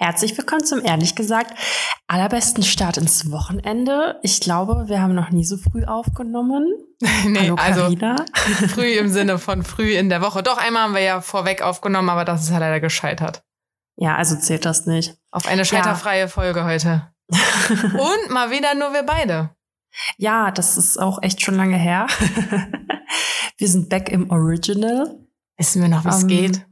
Herzlich willkommen zum ehrlich gesagt allerbesten Start ins Wochenende. Ich glaube, wir haben noch nie so früh aufgenommen. nee, Hallo, also Carina. früh im Sinne von früh in der Woche. Doch, einmal haben wir ja vorweg aufgenommen, aber das ist ja leider gescheitert. Ja, also zählt das nicht. Auf eine scheiterfreie Folge heute. Und mal wieder nur wir beide. Ja, das ist auch echt schon lange her. wir sind back im Original. Wissen wir noch, wie es Ähm, geht?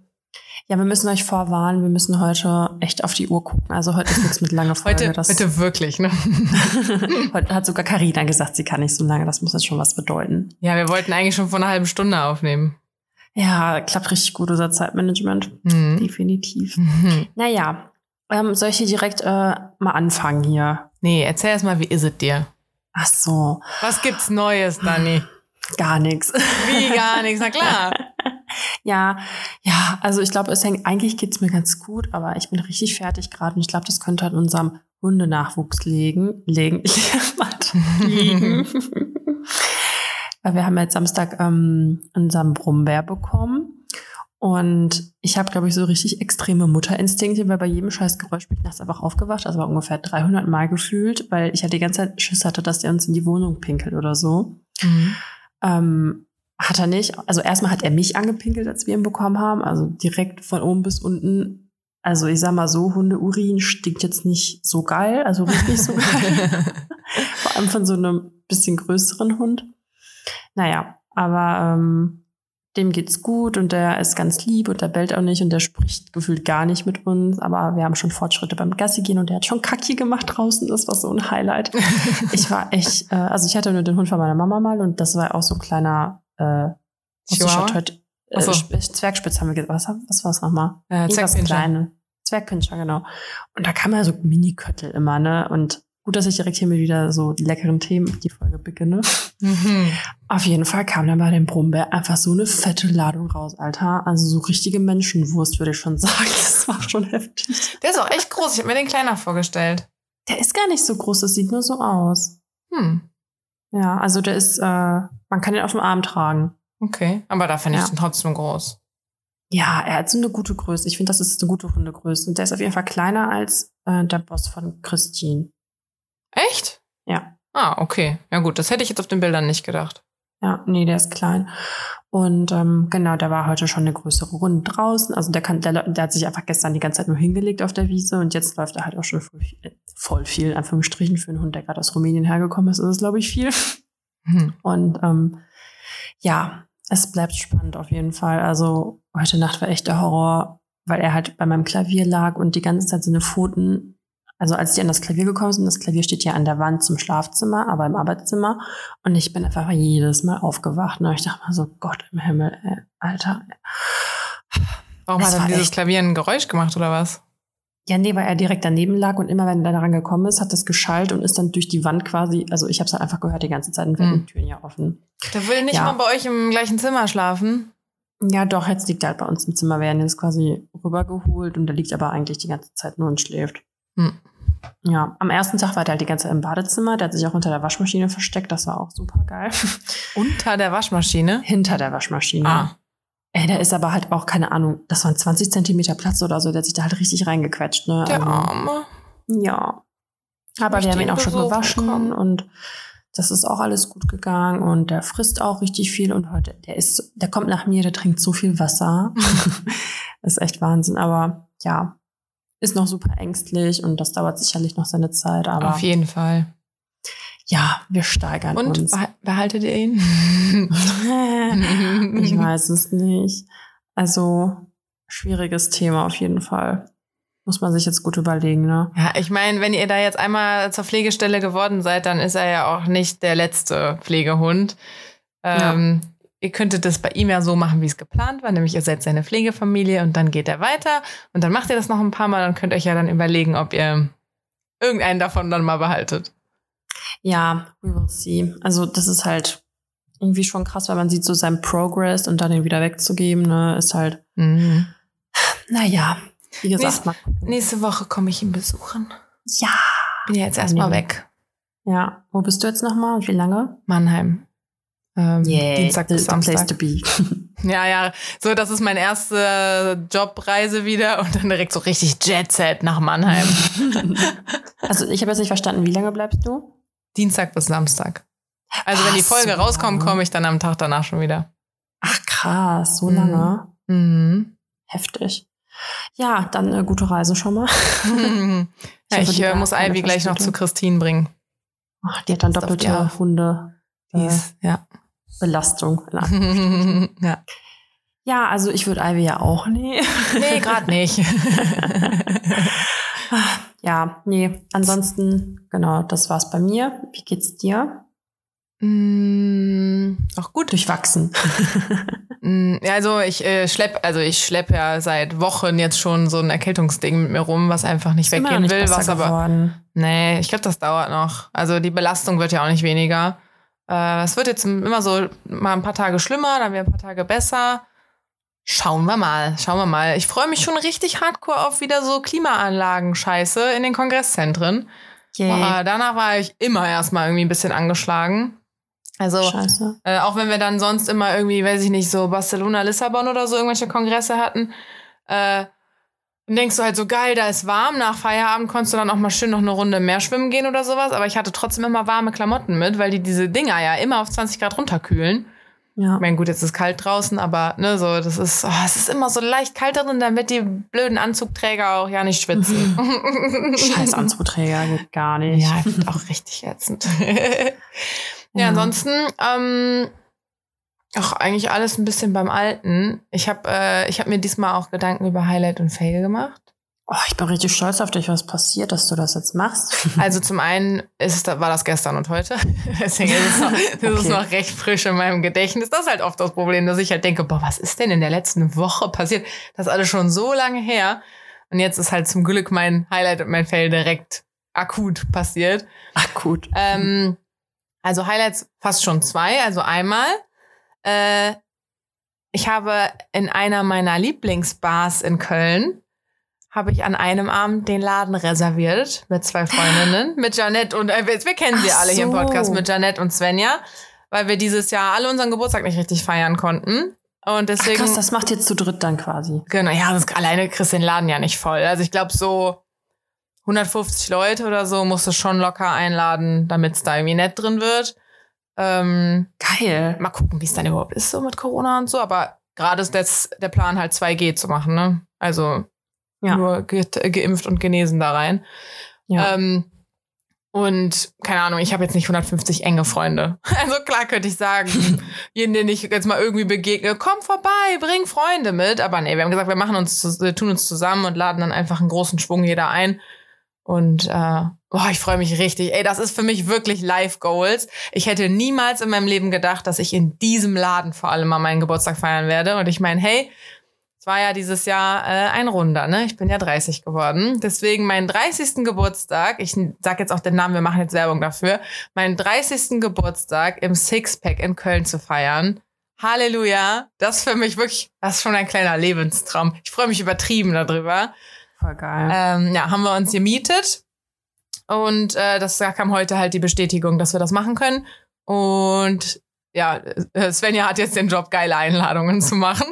Ja, wir müssen euch vorwarnen, wir müssen heute echt auf die Uhr gucken. Also heute ist nichts mit langer Folge. Heute, heute wirklich, ne? heute hat sogar Carina gesagt, sie kann nicht so lange. Das muss jetzt schon was bedeuten. Ja, wir wollten eigentlich schon vor einer halben Stunde aufnehmen. Ja, klappt richtig gut, unser Zeitmanagement. Mhm. Definitiv. Mhm. Naja, ähm, soll ich hier direkt äh, mal anfangen hier? Nee, erzähl erst mal, wie ist es dir? Ach so, Was gibt's Neues, Dani? Gar nichts. Wie gar nichts, na klar. Ja, ja, also ich glaube, es hängt, eigentlich geht's mir ganz gut, aber ich bin richtig fertig gerade und ich glaube, das könnte an unserem Hundenachwuchs liegen. Legen. liegen. Weil wir haben jetzt Samstag ähm, unseren Brummbär bekommen. Und ich habe, glaube ich, so richtig extreme Mutterinstinkte, weil bei jedem scheiß Geräusch bin ich nachts einfach aufgewacht. Also war ungefähr 300 Mal gefühlt, weil ich halt die ganze Zeit Schiss hatte, dass der uns in die Wohnung pinkelt oder so. Mhm. Ähm, hat er nicht. Also erstmal hat er mich angepinkelt, als wir ihn bekommen haben. Also direkt von oben bis unten. Also ich sag mal so, Hundeurin stinkt jetzt nicht so geil. Also riecht nicht so geil. Vor allem von so einem bisschen größeren Hund. Naja, aber ähm, dem geht's gut und der ist ganz lieb und der bellt auch nicht und der spricht gefühlt gar nicht mit uns. Aber wir haben schon Fortschritte beim Gassi gehen und der hat schon Kacki gemacht draußen. Das war so ein Highlight. ich war echt, äh, also ich hatte nur den Hund von meiner Mama mal und das war auch so ein kleiner äh, Chihuahua? So. äh, Sp- Zwergspitz haben wir gesagt. Was, was war es nochmal? Äh, Zwergpinscher. kleine. Zwergpinscher, genau. Und da kam ja so Mini-Köttel immer, ne? Und gut, dass ich direkt hier mit wieder so leckeren Themen die Folge beginne. Mhm. Auf jeden Fall kam dann bei dem Brummbär einfach so eine fette Ladung raus, Alter. Also so richtige Menschenwurst, würde ich schon sagen. Das war schon heftig. Der ist auch echt groß. Ich habe mir den kleiner vorgestellt. Der ist gar nicht so groß, das sieht nur so aus. Hm. Ja, also der ist, äh, man kann den auf dem Arm tragen. Okay. Aber da finde ich Ja. den trotzdem groß. Ja, er hat so eine gute Größe. Ich finde, das ist eine gute Hundegröße. Und der ist auf jeden Fall kleiner als äh, der Boss von Christine. Echt? Ja. Ah, okay. Ja gut, das hätte ich jetzt auf den Bildern nicht gedacht. Ja, nee, der ist klein. Und ähm, genau, der war heute schon eine größere Runde draußen. Also der kann, der, der hat sich einfach gestern die ganze Zeit nur hingelegt auf der Wiese und jetzt läuft er halt auch schon voll viel, äh, voll viel, in Anführungsstrichen, für einen Hund, der gerade aus Rumänien hergekommen ist, ist es, glaube ich, viel. Hm. Und ähm, ja, es bleibt spannend auf jeden Fall. Also heute Nacht war echt der Horror, weil er halt bei meinem Klavier lag und die ganze Zeit seine Pfoten, also als die an das Klavier gekommen sind, das Klavier steht ja an der Wand zum Schlafzimmer, aber im Arbeitszimmer. Und ich bin einfach jedes Mal aufgewacht. Und ich dachte mal so, Gott im Himmel, ey, Alter. Warum Es hat dann dieses echt- Klavier ein Geräusch gemacht oder was? Ja, nee, weil er direkt daneben lag und immer wenn er daran gekommen ist, hat das geschallt und ist dann durch die Wand quasi, also ich habe es halt einfach gehört die ganze Zeit und wir Hm. die Türen ja offen. Der will nicht Ja. mal bei euch im gleichen Zimmer schlafen. Ja, doch, jetzt liegt er halt bei uns im Zimmer. Wir werden jetzt quasi rübergeholt und der liegt aber eigentlich die ganze Zeit nur und schläft. Hm. Ja, am ersten Tag war der halt die ganze Zeit im Badezimmer. Der hat sich auch unter der Waschmaschine versteckt. Das war auch super geil. Unter der Waschmaschine. Hinter der Waschmaschine. Ah. Ey, der ist aber halt auch, keine Ahnung, das waren 20 Zentimeter Platz oder so. Der hat sich da halt richtig reingequetscht. Ne? Der Also, Arme. ja. Aber wir haben ihn auch schon gewaschen kommen. und das ist auch alles gut gegangen und der frisst auch richtig viel und heute, der ist, der kommt nach mir, der trinkt so viel Wasser. das ist echt Wahnsinn, aber ja, ist noch super ängstlich und das dauert sicherlich noch seine Zeit, aber Auf jeden Fall. ja, wir steigern Und uns. behal- behaltet ihr ihn? ich weiß es nicht. Also, schwieriges Thema auf jeden Fall. Muss man sich jetzt gut überlegen, ne? Ja, ich meine, wenn ihr da jetzt einmal zur Pflegestelle geworden seid, dann ist er ja auch nicht der letzte Pflegehund. Ähm, Ihr könntet das bei ihm ja so machen, wie es geplant war, nämlich ihr seid seine Pflegefamilie und dann geht er weiter und dann macht ihr das noch ein paar Mal und könnt euch ja dann überlegen, ob ihr irgendeinen davon dann mal behaltet. Ja, we will see. Also, das ist halt irgendwie schon krass, weil man sieht so seinen Progress und dann ihn wieder wegzugeben, ne, ist halt, Mhm. naja, wie gesagt, Nächst- mal gucken. Nächste Woche komme ich ihn besuchen. Ja. Bin ja jetzt erstmal weg. Ja. Wo bist du jetzt nochmal und wie lange? Mannheim. Ähm, Dienstag the, bis Samstag. to be. Ja, ja, so das ist meine erste Jobreise wieder und dann direkt so richtig Jet Set nach Mannheim. also ich habe jetzt nicht verstanden, wie lange bleibst du? Dienstag bis Samstag. Also Ach, wenn die Folge so rauskommt, komme ich dann am Tag danach schon wieder. Ach krass, so lange. Mhm. Heftig. Ja, dann eine gute Reise schon mal. ja, ich, ich äh, muss Ivy gleich noch zu Christine bringen. Ach, die hat dann doppelte ja. Hunde. Äh, ja. Belastung. ja. Ja, also ich würde Ivy ja auch nee. Nee, gerade nicht. ja, nee. Ansonsten, genau, das war's bei mir. Wie geht's dir? Mm, auch gut. Durchwachsen. mm, also ich äh, schlepp, also ich schlepp ja seit Wochen jetzt schon so ein Erkältungsding mit mir rum, was einfach nicht Ist weggehen nicht will, was aber. Geworden. Nee, ich glaube, das dauert noch. Also die Belastung wird ja auch nicht weniger. Äh, es wird jetzt immer so mal ein paar Tage schlimmer, dann wieder ein paar Tage besser. Schauen wir mal, schauen wir mal. Ich freue mich schon richtig hardcore auf wieder so Klimaanlagen-Scheiße in den Kongresszentren. Boah, danach war ich immer erstmal irgendwie ein bisschen angeschlagen. Also, äh, auch wenn wir dann sonst immer irgendwie, weiß ich nicht, so Barcelona, Lissabon oder so irgendwelche Kongresse hatten, äh, dann denkst du halt so, geil, da ist warm. Nach Feierabend konntest du dann auch mal schön noch eine Runde mehr schwimmen gehen oder sowas. Aber ich hatte trotzdem immer warme Klamotten mit, weil die diese Dinger ja immer auf 20 Grad runterkühlen. Ja. Ich meine, gut, jetzt ist es kalt draußen, aber ne, so, das ist, oh, es ist immer so leicht kalt drin, damit die blöden Anzugträger auch ja nicht schwitzen. Scheiß Anzugträger geht gar nicht. Ja, auch richtig ätzend. Ja, ansonsten, ähm, auch eigentlich alles ein bisschen beim Alten. Ich habe äh, ich hab mir diesmal auch Gedanken über Highlight und Fail gemacht. Oh, ich bin richtig stolz auf dich, was passiert, dass du das jetzt machst. Also zum einen ist, war das gestern und heute. Deswegen ist es, noch, das okay. ist noch recht frisch in meinem Gedächtnis. Das ist halt oft das Problem, dass ich halt denke, boah, was ist denn in der letzten Woche passiert? Das ist alles schon so lange her. Und jetzt ist halt zum Glück mein Highlight und mein Fail direkt akut passiert. Akut. Ähm, also Highlights fast schon zwei. Also einmal, äh, ich habe in einer meiner Lieblingsbars in Köln habe ich an einem Abend den Laden reserviert mit zwei Freundinnen, mit Janette und äh, wir kennen sie Ach alle so. hier im Podcast mit Janette und Svenja, weil wir dieses Jahr alle unseren Geburtstag nicht richtig feiern konnten. Und deswegen. Ach krass, das macht jetzt zu dritt dann quasi. Genau, ja, das, alleine kriegst du den Laden ja nicht voll. Also ich glaube so 150 Leute oder so musst du schon locker einladen, damit es da irgendwie nett drin wird. Ähm, Geil. Mal gucken, wie es dann überhaupt ist so mit Corona und so. Aber gerade ist das der Plan halt 2G zu machen, ne? Also ja. nur ge geimpft und genesen da rein. Ja. Ähm, und keine Ahnung, ich habe jetzt nicht 150 enge Freunde. Also klar könnte ich sagen, jeden, den ich jetzt mal irgendwie begegne, komm vorbei, bring Freunde mit. Aber nee, wir haben gesagt, wir machen uns, wir tun uns zusammen und laden dann einfach einen großen Schwung jeder ein. Und äh, boah, ich freue mich richtig. Ey, das ist für mich wirklich Life Goals. Ich hätte niemals in meinem Leben gedacht, dass ich in diesem Laden vor allem mal meinen Geburtstag feiern werde. Und ich meine, hey, es war ja dieses Jahr äh, ein Runder, ne? Ich bin ja 30 geworden. Deswegen meinen 30. Geburtstag, ich sag jetzt auch den Namen, wir machen jetzt Werbung dafür, meinen 30. Geburtstag im Sixpack in Köln zu feiern. Halleluja. Das ist für mich wirklich, das ist schon ein kleiner Lebenstraum. Ich freue mich übertrieben darüber. Voll geil. Ähm, ja, haben wir uns gemietet. Und äh, das da kam heute halt die Bestätigung, dass wir das machen können. Und ja, äh, Svenja hat jetzt den Job, geile Einladungen zu machen.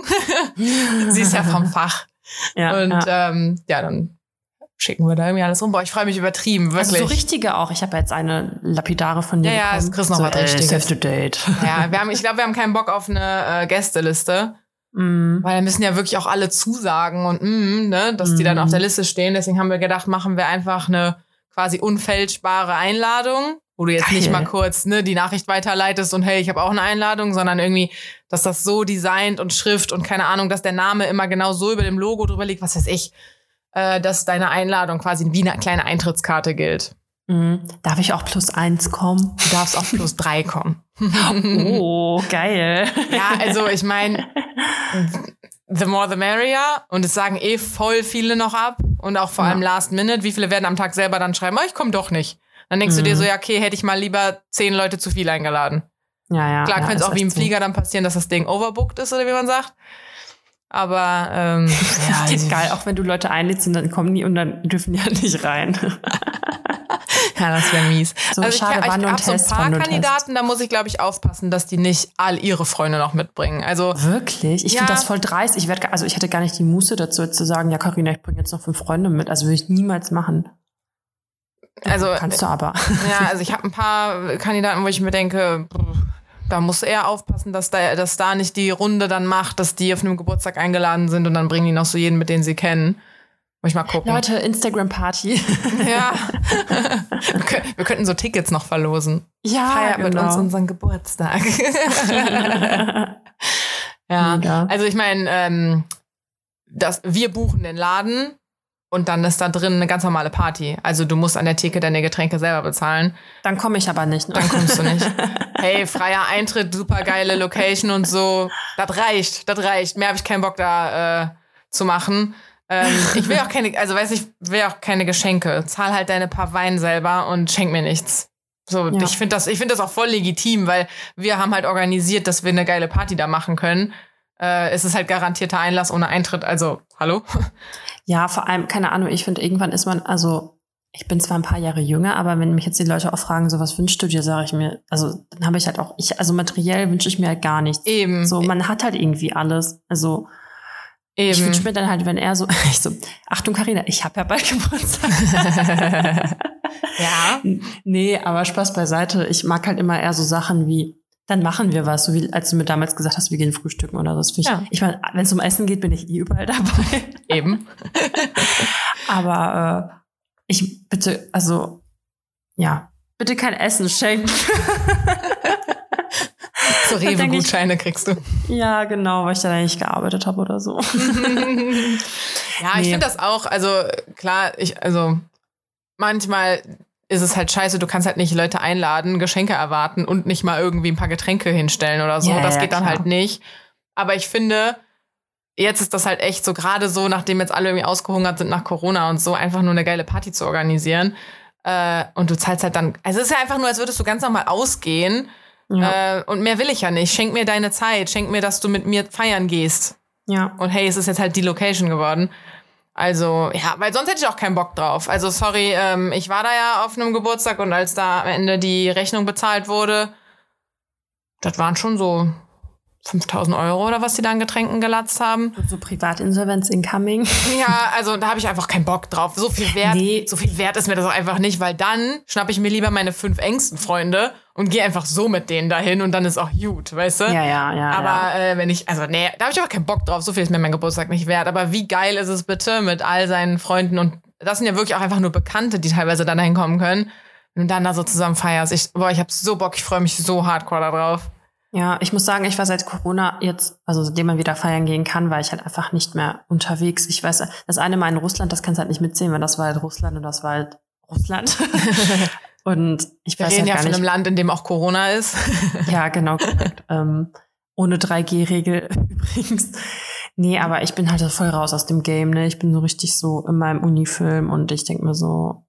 Sie ist ja vom Fach. Ja, und ja. Ähm, ja, dann schicken wir da irgendwie alles rum. Boah, ich freue mich übertrieben, wirklich. Also so richtige auch. Ich habe jetzt eine Lapidare von dir ja, bekommen. Ja, es kriegst noch so, was Richtiges. Save the date. Ja, wir haben, ich glaube, wir haben keinen Bock auf eine äh, Gästeliste. Mm. Weil da müssen ja wirklich auch alle zusagen und mm, ne, dass mm. die dann auf der mhm. Liste stehen. Deswegen haben wir gedacht, machen wir einfach eine quasi unfälschbare Einladung, wo du jetzt Geil. nicht mal kurz ne, die Nachricht weiterleitest und hey, ich habe auch eine Einladung, sondern irgendwie, dass das so designt und Schrift und keine Ahnung, dass der Name immer genau so über dem Logo drüber liegt, was weiß ich, äh, dass deine Einladung quasi wie eine kleine Eintrittskarte gilt. Mhm. Darf ich auch plus eins kommen? Du darfst auch plus drei kommen. oh, geil. Ja, also ich meine, the more the merrier. Und es sagen eh voll viele noch ab. Und auch vor ja. allem last minute. Wie viele werden am Tag selber dann schreiben, oh, ich komme doch nicht. Dann denkst mhm. du dir mhm. so, ja, okay, hätte ich mal lieber zehn Leute zu viel eingeladen. Ja, ja. Klar ja, könnte es auch wie im Flieger dann passieren, dass das Ding overbooked ist, oder wie man sagt. Aber ähm, ja, ist geil, auch wenn du Leute einlädst und dann kommen die und dann dürfen die ja nicht rein. Ja, das wäre mies. So also schade, ich, ich habe so ein paar Kandidaten, da muss ich, glaube ich, aufpassen, dass die nicht all ihre Freunde noch mitbringen. Also Wirklich? Ich Ja. finde das voll dreist. Ich werd, also ich hätte gar nicht die Muße dazu, jetzt zu sagen, ja, Carina, ich bringe jetzt noch fünf Freunde mit. Also würde ich niemals machen. Also, Kannst du aber. Ja, also ich habe ein paar Kandidaten, wo ich mir denke, da muss er aufpassen, dass da, dass da nicht die Runde dann macht, dass die auf einem Geburtstag eingeladen sind und dann bringen die noch so jeden, mit den sie kennen. Muss ich mal gucken. Leute, Instagram-Party. Ja. wir, könnten so Tickets noch verlosen. ja, Feiert mit genau. uns unseren Geburtstag. ja. Mega. Also ich meine, ähm, das, wir buchen den Laden und dann ist da drin eine ganz normale Party. Also du musst an der Theke deine Getränke selber bezahlen. Dann komme ich aber nicht. Ne? Dann kommst du nicht. Hey, freier Eintritt, super geile Location und so. Das reicht, das reicht. Mehr habe ich keinen Bock da äh, zu machen. Ähm, ich will auch keine, also weiß ich, will auch keine Geschenke. Zahl halt deine paar Wein selber und schenk mir nichts. So, Ja. ich finde das, ich finde das auch voll legitim, weil wir haben halt organisiert, dass wir eine geile Party da machen können. Äh, es ist halt garantierter Einlass ohne Eintritt. Also, hallo? Ja, vor allem, keine Ahnung, ich finde, irgendwann ist man, also ich bin zwar ein paar Jahre jünger, aber wenn mich jetzt die Leute auch fragen, so was wünschst du dir, sage ich mir, also dann habe ich halt auch, ich, also materiell wünsche ich mir halt gar nichts. Eben. So, man hat halt irgendwie alles. Also ich eben. wünsche mir dann halt, wenn er so, ich so, Achtung, Karina, ich habe ja bald Geburtstag. ja. nee, aber Spaß beiseite. Ich mag halt immer eher so Sachen wie, dann machen wir was, so wie als du mir damals gesagt hast, wir gehen frühstücken oder find ich, Ja. ich meine, wenn es um Essen geht, bin ich eh überall dabei. Eben. Aber äh, ich bitte, also ja, bitte kein Essen schenken. So ich- Rewe-Gutscheine kriegst du. ja, genau, weil ich da nicht gearbeitet habe oder so. Ja, ich Nee. finde das auch, also klar, ich, also manchmal ist es halt scheiße, du kannst halt nicht Leute einladen, Geschenke erwarten und nicht mal irgendwie ein paar Getränke hinstellen oder so. Ja, das ja, geht dann klar. halt nicht. Aber ich finde, jetzt ist das halt echt so, gerade so, nachdem jetzt alle irgendwie ausgehungert sind nach Corona und so, einfach nur eine geile Party zu organisieren. Äh, und du zahlst halt dann, also es ist ja einfach nur, als würdest du ganz normal ausgehen. Ja, Äh, und mehr will ich ja nicht. Schenk mir deine Zeit, schenk mir, dass du mit mir feiern gehst. ja. Und hey, es ist jetzt halt die Location geworden. Also, ja, weil sonst hätte ich auch keinen Bock drauf. Also, sorry, ähm, ich war da ja auf einem Geburtstag und als da am Ende die Rechnung bezahlt wurde, das waren schon so 5000 Euro oder was die da an Getränken gelatzt haben. So Privatinsolvenz incoming. Ja, also da habe ich einfach keinen Bock drauf. So viel Wert, Nee. so viel Wert ist mir das auch einfach nicht, weil dann schnappe ich mir lieber meine fünf engsten Freunde und gehe einfach so mit denen dahin und dann ist auch gut, weißt du? Ja, ja, ja. Aber ja. äh, wenn ich, also nee, da habe ich auch keinen Bock drauf. So viel ist mir mein Geburtstag nicht wert. Aber wie geil ist es bitte mit all seinen Freunden und das sind ja wirklich auch einfach nur Bekannte, die teilweise dann dahin kommen können. Und dann da so zusammen feierst. Ich, boah, ich hab so Bock, ich freue mich so hardcore darauf. Ja, ich muss sagen, ich war seit Corona jetzt, also seitdem man wieder feiern gehen kann, war ich halt einfach nicht mehr unterwegs. Ich weiß, das eine Mal in Russland, das kannst du halt nicht mitsehen, weil das war halt Russland und das war halt Russland. und ich Wir weiß reden halt ja von nicht. einem Land, in dem auch Corona ist. Ja, genau, korrekt. ähm, ohne 3G-Regel übrigens. Nee, aber ich bin halt voll raus aus dem Game, ne? Ich bin so richtig so in meinem Unifilm und ich denk mir so,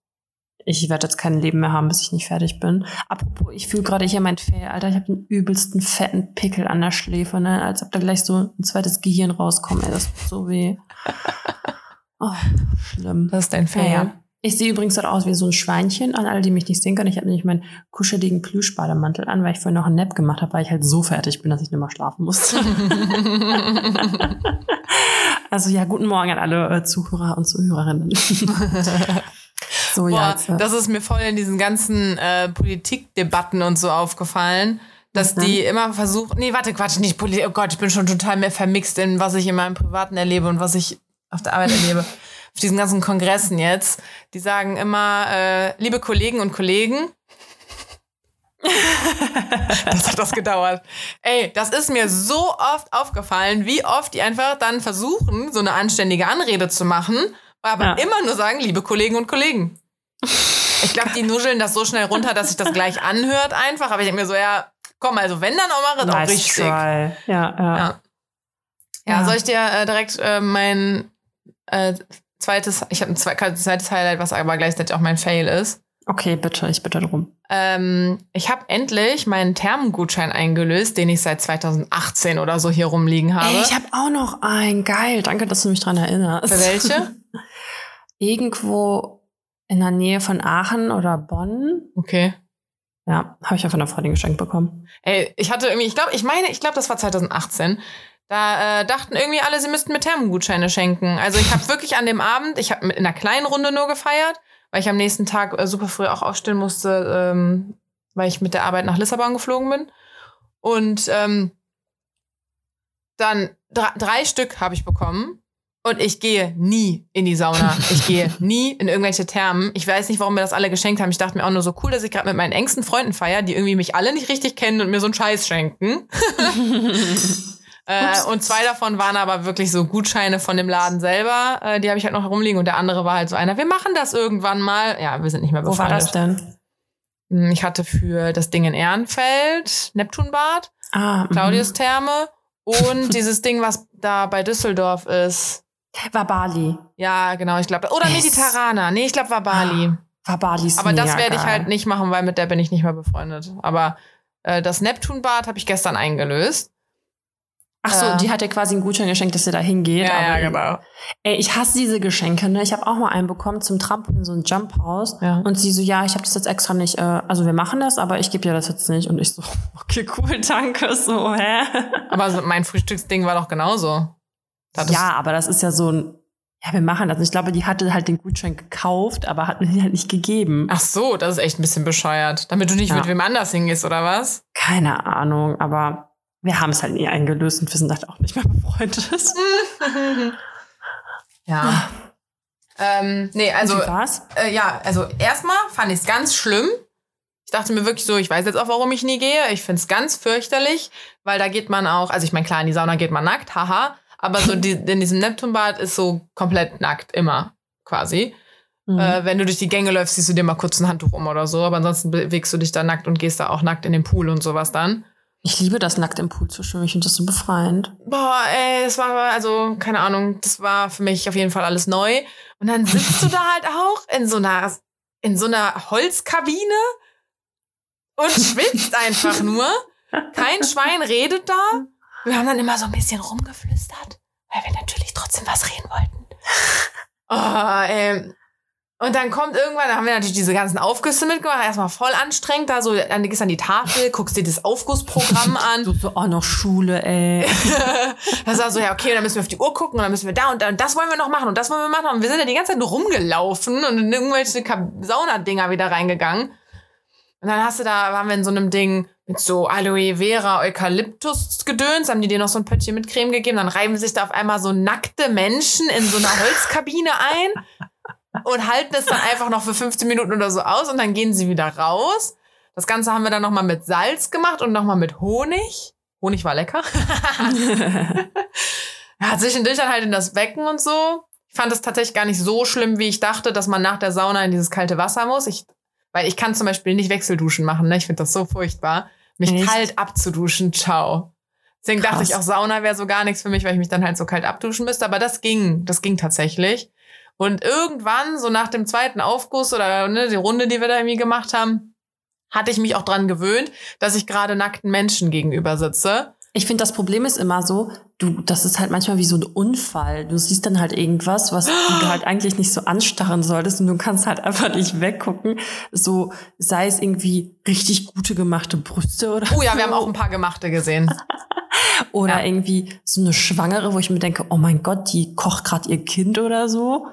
ich werde jetzt kein Leben mehr haben, bis ich nicht fertig bin. Apropos, ich fühle gerade hier mein Fell, Alter. Ich habe den übelsten fetten Pickel an der Schläfe, ne? Als ob da gleich so ein zweites Gehirn rauskommt. Ey, das tut so weh. Oh, schlimm. Das ist dein Fail. Naja. Ich sehe übrigens dort aus wie so ein Schweinchen, an alle, die mich nicht sehen können. Ich habe nämlich meinen kuscheligen Plüschbademantel an, weil ich vorhin noch einen Nap gemacht habe, weil ich halt so fertig bin, dass ich nicht mehr schlafen musste. also ja, guten Morgen an alle äh, Zuhörer und Zuhörerinnen. So, ja. Boah, Jetzt, äh, das ist mir voll in diesen ganzen äh, Politikdebatten und so aufgefallen, dass die immer versuchen, nee, warte, Quatsch, nicht Politik, oh Gott, ich bin schon total mehr vermixt in was ich in meinem Privaten erlebe und was ich auf der Arbeit erlebe. Auf diesen ganzen Kongressen jetzt, die sagen immer, äh, liebe Kollegen und Kollegen, das hat das gedauert. Ey, das ist mir so oft aufgefallen, wie oft die einfach dann versuchen, so eine anständige Anrede zu machen, aber Ja. immer nur sagen, liebe Kollegen und Kollegen. Ich glaube, die nuscheln das so schnell runter, dass sich das gleich anhört einfach. Aber ich denke mir so, ja, komm, also wenn, dann auch mal auch nice richtig. try. Ja, ja. Ja. Ja, soll ich dir äh, direkt äh, mein äh, zweites, ich habe ein zwe- zweites Highlight, was aber gleichzeitig auch mein Fail ist. Okay, bitte, ich bitte drum. Ähm, ich habe endlich meinen Thermengutschein eingelöst, den ich seit 2018 oder so hier rumliegen habe. Ey, ich habe auch noch einen. Geil, danke, dass du mich dran erinnerst. Für welche? Irgendwo In der Nähe von Aachen oder Bonn. Okay. Ja, habe ich ja von der Freundin geschenkt bekommen. Ey, ich hatte irgendwie, ich glaube, ich meine, ich glaube, das war 2018. Da äh, dachten irgendwie alle, sie müssten mir Thermogutscheine schenken. Also ich habe wirklich an dem Abend, ich habe in einer kleinen Runde nur gefeiert, weil ich am nächsten Tag äh, super früh auch aufstehen musste, ähm, weil ich mit der Arbeit nach Lissabon geflogen bin. Und ähm, dann drei, drei Stück habe ich bekommen. Und ich gehe nie in die Sauna. Ich gehe nie in irgendwelche Thermen. Ich weiß nicht, warum mir das alle geschenkt haben. Ich dachte mir auch nur so cool, dass ich gerade mit meinen engsten Freunden feiere, die irgendwie mich alle nicht richtig kennen und mir so einen Scheiß schenken. äh, und zwei davon waren aber wirklich so Gutscheine von dem Laden selber. Äh, die habe ich halt noch herumliegen. Und der andere war halt so einer, wir machen das irgendwann mal. Ja, wir sind nicht mehr befreundet. Wo war das denn? Hm, ich hatte für das Ding in Ehrenfeld, Neptunbad, Ah, Claudius Therme und dieses Ding, was da bei Düsseldorf ist. War Bali. Ja, genau, ich glaube. Oder Yes. Mediterraner. Nee, ich glaube, war Bali. War Bali Aber das werde ich geil. halt nicht machen, weil mit der bin ich nicht mehr befreundet. Aber äh, das Neptunbad habe ich gestern eingelöst. Ach so, Äh. die hat dir quasi einen Gutschein geschenkt, dass ihr da hingeht. aber genau. Ey, ich hasse diese Geschenke, ne? Ich habe auch mal einen bekommen zum Trampolin, so ein Jump House. Ja. Und sie so, ja, ich habe das jetzt extra nicht, äh, also wir machen das, aber ich gebe dir das jetzt nicht. Und ich so, okay, cool, danke. So, hä? Aber so mein Frühstücksding war doch genauso. Ja, aber das ist ja so ein, ja, wir machen das. Ich glaube, die hatte halt den Gutschein gekauft, aber hat mir den halt nicht gegeben. Ach so, das ist echt ein bisschen bescheuert. Damit du nicht Ja. mit wem anders hingehst, oder was? Keine Ahnung, aber wir haben es halt nie eingelöst und wir sind halt auch nicht mehr befreundet. ja. ähm, nee, also. Äh, ja, also erstmal fand ich es ganz schlimm. Ich dachte mir wirklich so, ich weiß jetzt auch, warum ich nie gehe. Ich finde es ganz fürchterlich, weil da geht man auch, also ich meine, klar, in die Sauna geht man nackt, haha. Aber so die, in diesem Neptunbad ist so komplett nackt, immer quasi. Mhm. Äh, wenn du durch die Gänge läufst, siehst du dir mal kurz ein Handtuch um oder so. Aber ansonsten bewegst du dich da nackt und gehst da auch nackt in den Pool und sowas dann. Ich liebe das, nackt im Pool zu schwimmen. Ich finde das so befreiend. Boah, ey, es war also, keine Ahnung, das war für mich auf jeden Fall alles neu. Und dann sitzt du da halt auch in so einer, in so einer Holzkabine und schwitzt einfach nur. Kein Schwein redet da. Wir haben dann immer so ein bisschen rumgeflüstert, weil wir natürlich trotzdem was reden wollten. Oh, ey. Und dann kommt irgendwann, da haben wir natürlich diese ganzen Aufgüsse mitgemacht, erstmal voll anstrengend, da so, dann gehst du an die Tafel, guckst dir das Aufgussprogramm an. So, so, oh, noch Schule, ey. da war so, ja, okay, dann müssen wir auf die Uhr gucken und dann müssen wir da und da und das wollen wir noch machen und das wollen wir machen. Und wir sind ja die ganze Zeit nur rumgelaufen und in irgendwelche Saunadinger wieder reingegangen. Und dann hast du da, waren wir in so einem Ding mit so Aloe Vera, Eukalyptus-Gedöns, haben die dir noch so ein Pöttchen mit Creme gegeben, dann reiben sich da auf einmal so nackte Menschen in so einer Holzkabine ein und halten es dann einfach noch für 15 Minuten oder so aus und dann gehen sie wieder raus. Das Ganze haben wir dann nochmal mit Salz gemacht und nochmal mit Honig. Honig war lecker. ja, zwischendurch dann halt in das Becken und so. Ich fand es tatsächlich gar nicht so schlimm, wie ich dachte, dass man nach der Sauna in dieses kalte Wasser muss. Ich, weil ich kann zum Beispiel nicht Wechselduschen machen. Ne? Ich finde das so furchtbar. Mich Echt? kalt abzuduschen, ciao. Deswegen dachte Krass. ich auch, Sauna wäre so gar nichts für mich, weil ich mich dann halt so kalt abduschen müsste. Aber das ging, das ging tatsächlich. Und irgendwann, so nach dem zweiten Aufguss oder ne, die Runde, die wir da irgendwie gemacht haben, hatte ich mich auch dran gewöhnt, dass ich gerade nackten Menschen gegenüber sitze. Ich finde, das Problem ist immer so, du, das ist halt manchmal wie so ein Unfall. Du siehst dann halt irgendwas, was du halt eigentlich nicht so anstarren solltest und du kannst halt einfach nicht weggucken. So, sei es irgendwie richtig gute gemachte Brüste oder Oh ja, so. wir haben auch ein paar gemachte gesehen. Oder Ja. irgendwie so eine Schwangere, wo ich mir denke, oh mein Gott, die kocht gerade ihr Kind oder so.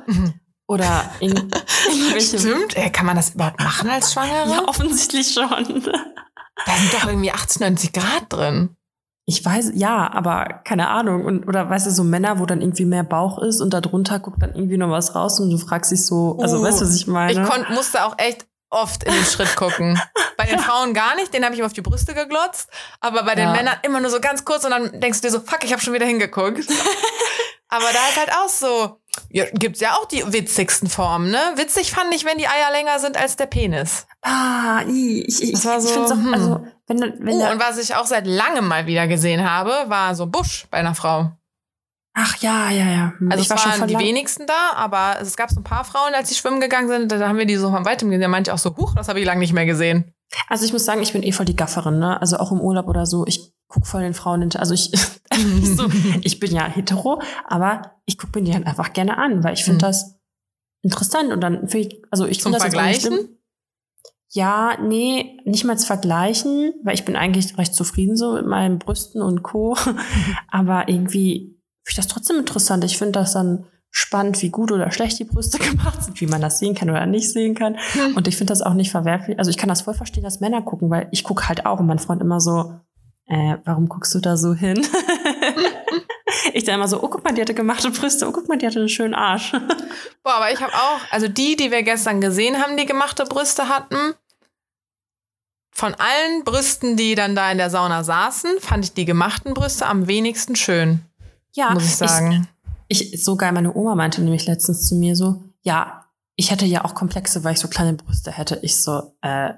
Oder in, irgendwelche. Stimmt. Äh, kann man das überhaupt machen als Schwangere? Ja, offensichtlich schon. Da sind doch irgendwie 80, 90 Grad drin. Ich weiß, ja, aber keine Ahnung. Und, oder weißt du, so Männer, wo dann irgendwie mehr Bauch ist und darunter guckt dann irgendwie noch was raus und du fragst dich so, also Uh, weißt du, was ich meine? Ich konnt, musste auch echt oft in den Schritt gucken. Bei den Frauen gar nicht, den habe ich auf die Brüste geglotzt. Aber bei den Ja. Männern immer nur so ganz kurz und dann denkst du dir so, fuck, ich habe schon wieder hingeguckt. aber da ist halt auch so, ja, gibt's ja auch die witzigsten Formen, ne? Witzig fand ich, wenn die Eier länger sind als der Penis. ah, ich, ich, Das war ich so, find's auch, hm. also, wenn, wenn Oh, und was ich auch seit langem mal wieder gesehen habe, war so Busch bei einer Frau. ach ja, ja, ja. Hm, Also ich es waren voll die lang- wenigsten da, aber es gab so ein paar Frauen, als sie schwimmen gegangen sind, da haben wir die so von weitem gesehen. Da meinte ich auch so, huch, das habe ich lange nicht mehr gesehen. Also ich muss sagen, ich bin eh voll die Gafferin, ne? Also auch im Urlaub oder so. Ich guck voll den Frauen hinter. Also ich, so, ich bin ja hetero, aber ich gucke mir die halt einfach gerne an, weil ich finde Mhm. das interessant. Und dann finde ich, also ich finde das jetzt auch nicht Vergleichen? schlimm. Ja, nee, nicht mal zu vergleichen, weil ich bin eigentlich recht zufrieden so mit meinen Brüsten und Co. Aber irgendwie finde ich das trotzdem interessant. Ich finde das dann spannend, wie gut oder schlecht die Brüste gemacht sind, wie man das sehen kann oder nicht sehen kann. Und ich finde das auch nicht verwerflich. Also ich kann das voll verstehen, dass Männer gucken, weil ich gucke halt auch und mein Freund immer so, äh, warum guckst du da so hin? ich dann immer so, oh, guck mal, die hatte gemachte Brüste, oh, guck mal, die hatte einen schönen Arsch. Boah, aber ich habe auch, also die, die wir gestern gesehen haben, die gemachte Brüste hatten, von allen Brüsten, die dann da in der Sauna saßen, fand ich die gemachten Brüste am wenigsten schön, ja, muss ich sagen. Ich, ich, so geil, meine Oma meinte nämlich letztens zu mir so, ja, ich hätte ja auch Komplexe, weil ich so kleine Brüste hätte. Ich so, äh,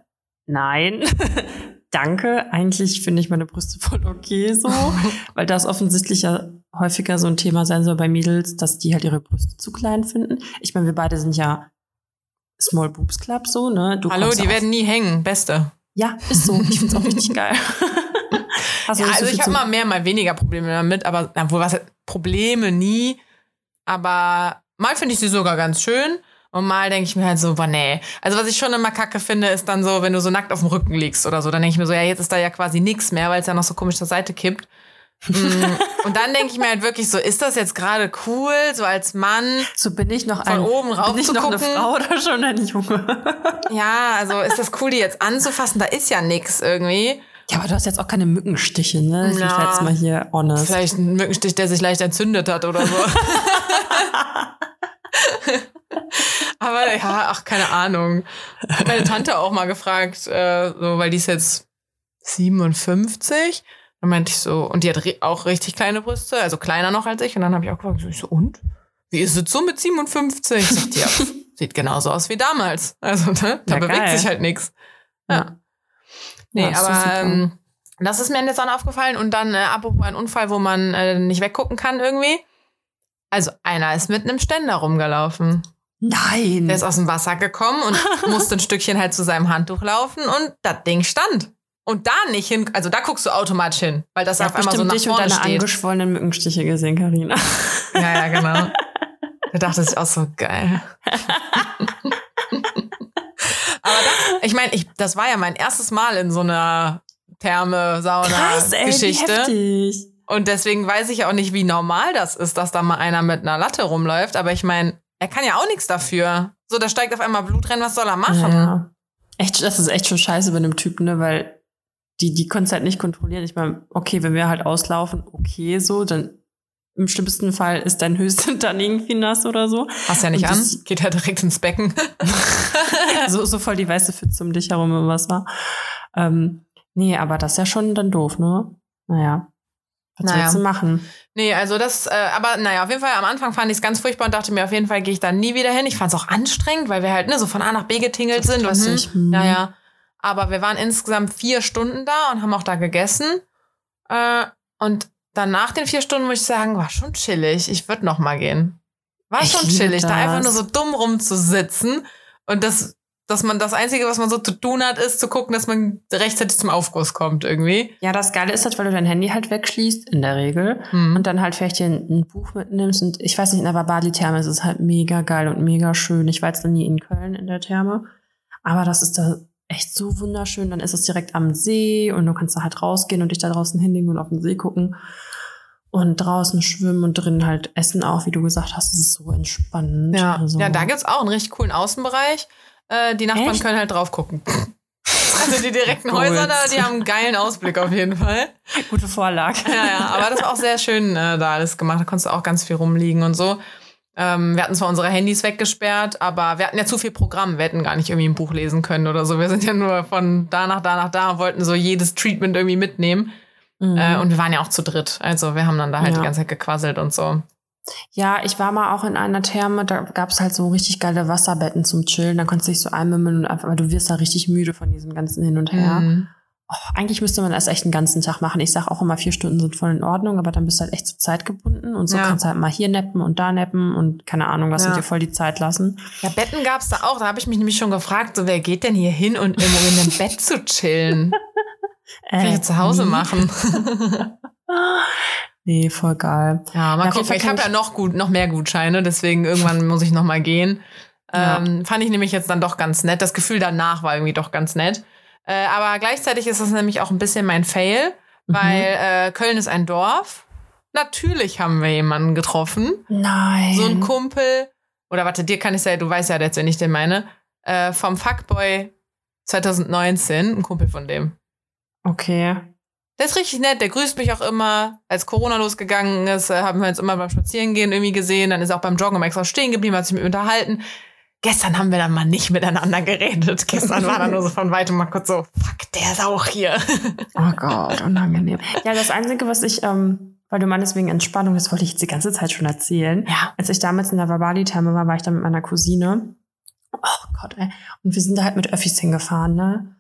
nein. Danke. Eigentlich finde ich meine Brüste voll okay so, weil das offensichtlich ja häufiger so ein Thema sein soll bei Mädels, dass die halt ihre Brüste zu klein finden. Ich meine, wir beide sind ja Small Boobs Club so, ne? Du Hallo, die werden nie hängen. Beste. Ja, ist so. Ich finde es auch richtig geil. Ja, so also ich habe mal mehr, mal weniger Probleme damit, aber na, wohl was Probleme nie. Aber mal finde ich sie sogar ganz schön. Und mal denke ich mir halt so, boah, nee. Also was ich schon immer kacke finde, ist dann so, wenn du so nackt auf dem Rücken liegst oder so, dann denke ich mir so, ja, jetzt ist da ja quasi nichts mehr, weil es ja noch so komisch zur Seite kippt. Mm, und dann denke ich mir halt wirklich so, ist das jetzt gerade cool, so als Mann? So bin ich noch Von ein, oben rauf bin ich zu noch eine gucken? Frau oder schon ein Junge? Ja, also ist das cool, die jetzt anzufassen? Da ist ja nix irgendwie. Ja, aber du hast jetzt auch keine Mückenstiche, ne? Ich war jetzt mal hier honest. Vielleicht ein Mückenstich, der sich leicht entzündet hat oder so. Aber ja, ach, keine Ahnung. Hat meine Tante auch mal gefragt, äh, so, weil die ist jetzt 57. Dann meinte ich so, und die hat auch richtig kleine Brüste, also kleiner noch als ich. Und dann habe ich auch gefragt, so, ich so, und? Wie ist es so mit 57? Sagt die, ja, sieht genauso aus wie damals. Also, ne, da Ja, bewegt geil. sich halt nichts. Ja. Nee, Ja, aber ähm, das ist mir in der Sonne aufgefallen. Und dann, äh, apropos ein Unfall, wo man äh, nicht weggucken kann irgendwie. Also einer ist mit einem Ständer rumgelaufen. Nein. Der ist aus dem Wasser gekommen und musste ein Stückchen halt zu seinem Handtuch laufen und das Ding stand. Und da nicht hin, also da guckst du automatisch hin, weil das Der auf einmal so nach dich und deine steht. angeschwollenen Mückenstiche gesehen, Karina. Ja, ja, genau. Da dachte ich auch so geil. Aber das, ich meine, ich, das war ja mein erstes Mal in so einer Therme, Sauna, Krass, ey, wie Geschichte. heftig. Und deswegen weiß ich auch nicht, wie normal das ist, dass da mal einer mit einer Latte rumläuft. Aber ich meine, er kann ja auch nichts dafür. So, da steigt auf einmal Blut rein, was soll er machen? Ja. Echt, das ist echt schon scheiße bei einem Typen, ne? Weil die, die können es halt nicht kontrollieren. Ich meine, okay, wenn wir halt auslaufen, okay, so, dann im schlimmsten Fall ist dein Höchst dann irgendwie nass oder so. Hast ja nicht Und an, das- geht ja direkt ins Becken. so, so voll die weiße Pfütze um dich herum im Wasser. Ähm, nee, aber das ist ja schon dann doof, ne? Naja. Was Naja. willst du machen? nee, also das, äh, aber naja, auf jeden Fall am Anfang fand ich es ganz furchtbar und dachte mir, auf jeden Fall gehe ich da nie wieder hin. Ich fand es auch anstrengend, weil wir halt ne, so von A nach B getingelt sind. Und, hm, hm. ja, ja. Aber wir waren insgesamt vier Stunden da und haben auch da gegessen. Äh, und dann nach den vier Stunden muss ich sagen, war schon chillig. Ich würde noch mal gehen. War Ich schon chillig, da einfach nur so dumm rumzusitzen und das, dass man das Einzige, was man so zu tun hat, ist zu gucken, dass man rechtzeitig zum Aufguss kommt irgendwie. Ja, das Geile ist halt, weil du dein Handy halt wegschließt, in der Regel. Hm. Und dann halt vielleicht hier ein, ein Buch mitnimmst. Und ich weiß nicht, in der Bali-Therme ist es halt mega geil und mega schön. Ich war jetzt noch nie in Köln in der Therme. Aber das ist da echt so wunderschön. Dann ist es direkt am See und du kannst da halt rausgehen und dich da draußen hinlegen und auf den See gucken. Und draußen schwimmen und drinnen halt essen auch, wie du gesagt hast. Das ist so entspannend. Ja, Also, ja da gibt's auch einen richtig coolen Außenbereich. Äh, die Nachbarn Echt? können halt drauf gucken. Also die direkten Gut. Häuser da, die haben einen geilen Ausblick auf jeden Fall. Gute Vorlage. Ja, ja, aber das war auch sehr schön äh, da alles gemacht. Da konntest du auch ganz viel rumliegen und so. Ähm, wir hatten zwar unsere Handys weggesperrt, aber wir hatten ja zu viel Programm. Wir hätten gar nicht irgendwie ein Buch lesen können oder so. Wir sind ja nur von da nach da nach da und wollten so jedes Treatment irgendwie mitnehmen. Mhm. Äh, und wir waren ja auch zu dritt. Also wir haben dann da halt Ja. die ganze Zeit gequasselt und so. Ja, ich war mal auch in einer Therme, da gab es halt so richtig geile Wasserbetten zum Chillen. Da konntest du dich so einmümmeln und einfach, weil du wirst da richtig müde von diesem ganzen Hin und Her. Mhm. Oh, eigentlich müsste man das echt einen ganzen Tag machen. Ich sag auch immer, vier Stunden sind voll in Ordnung, aber dann bist du halt echt zur Zeit gebunden und so Ja. kannst du halt mal hier neppen und da neppen und keine Ahnung, was Ja. und dir voll die Zeit lassen. Ja, Betten gab's da auch. Da habe ich mich nämlich schon gefragt, so wer geht denn hier hin und irgendwo in einem Bett zu chillen? Kann ich zu Hause nie. machen. Nee, voll geil. Ja, mal Ja, gucken. Ich habe ja noch gut, noch mehr Gutscheine, deswegen irgendwann muss ich noch mal gehen. Ja. Ähm, fand ich nämlich jetzt dann doch ganz nett. Das Gefühl danach war irgendwie doch ganz nett. Äh, aber gleichzeitig ist das nämlich auch ein bisschen mein Fail, Mhm. weil äh, Köln ist ein Dorf. Natürlich haben wir jemanden getroffen. Nein. So ein Kumpel. Oder warte, dir kann ich sagen, du weißt ja jetzt, wen ich den meine. Äh, vom Fuckboy 2019, ein Kumpel von dem. Okay. Der ist richtig nett, der grüßt mich auch immer. Als Corona losgegangen ist, äh, haben wir uns immer beim Spazierengehen irgendwie gesehen. Dann ist er auch beim Joggen immer extra stehen geblieben, hat sich mit mir unterhalten. Gestern haben wir dann mal nicht miteinander geredet. Gestern war dann nur so von weitem mal kurz so, fuck, der ist auch hier. Oh Gott, unangenehm. Ja, das Einzige, was ich, ähm, weil du meinst wegen Entspannung, das wollte ich jetzt die ganze Zeit schon erzählen. Ja. Als ich damals in der Vabali-Therme war, war ich da mit meiner Cousine. Oh Gott, ey. Und wir sind da halt mit Öffis hingefahren, ne?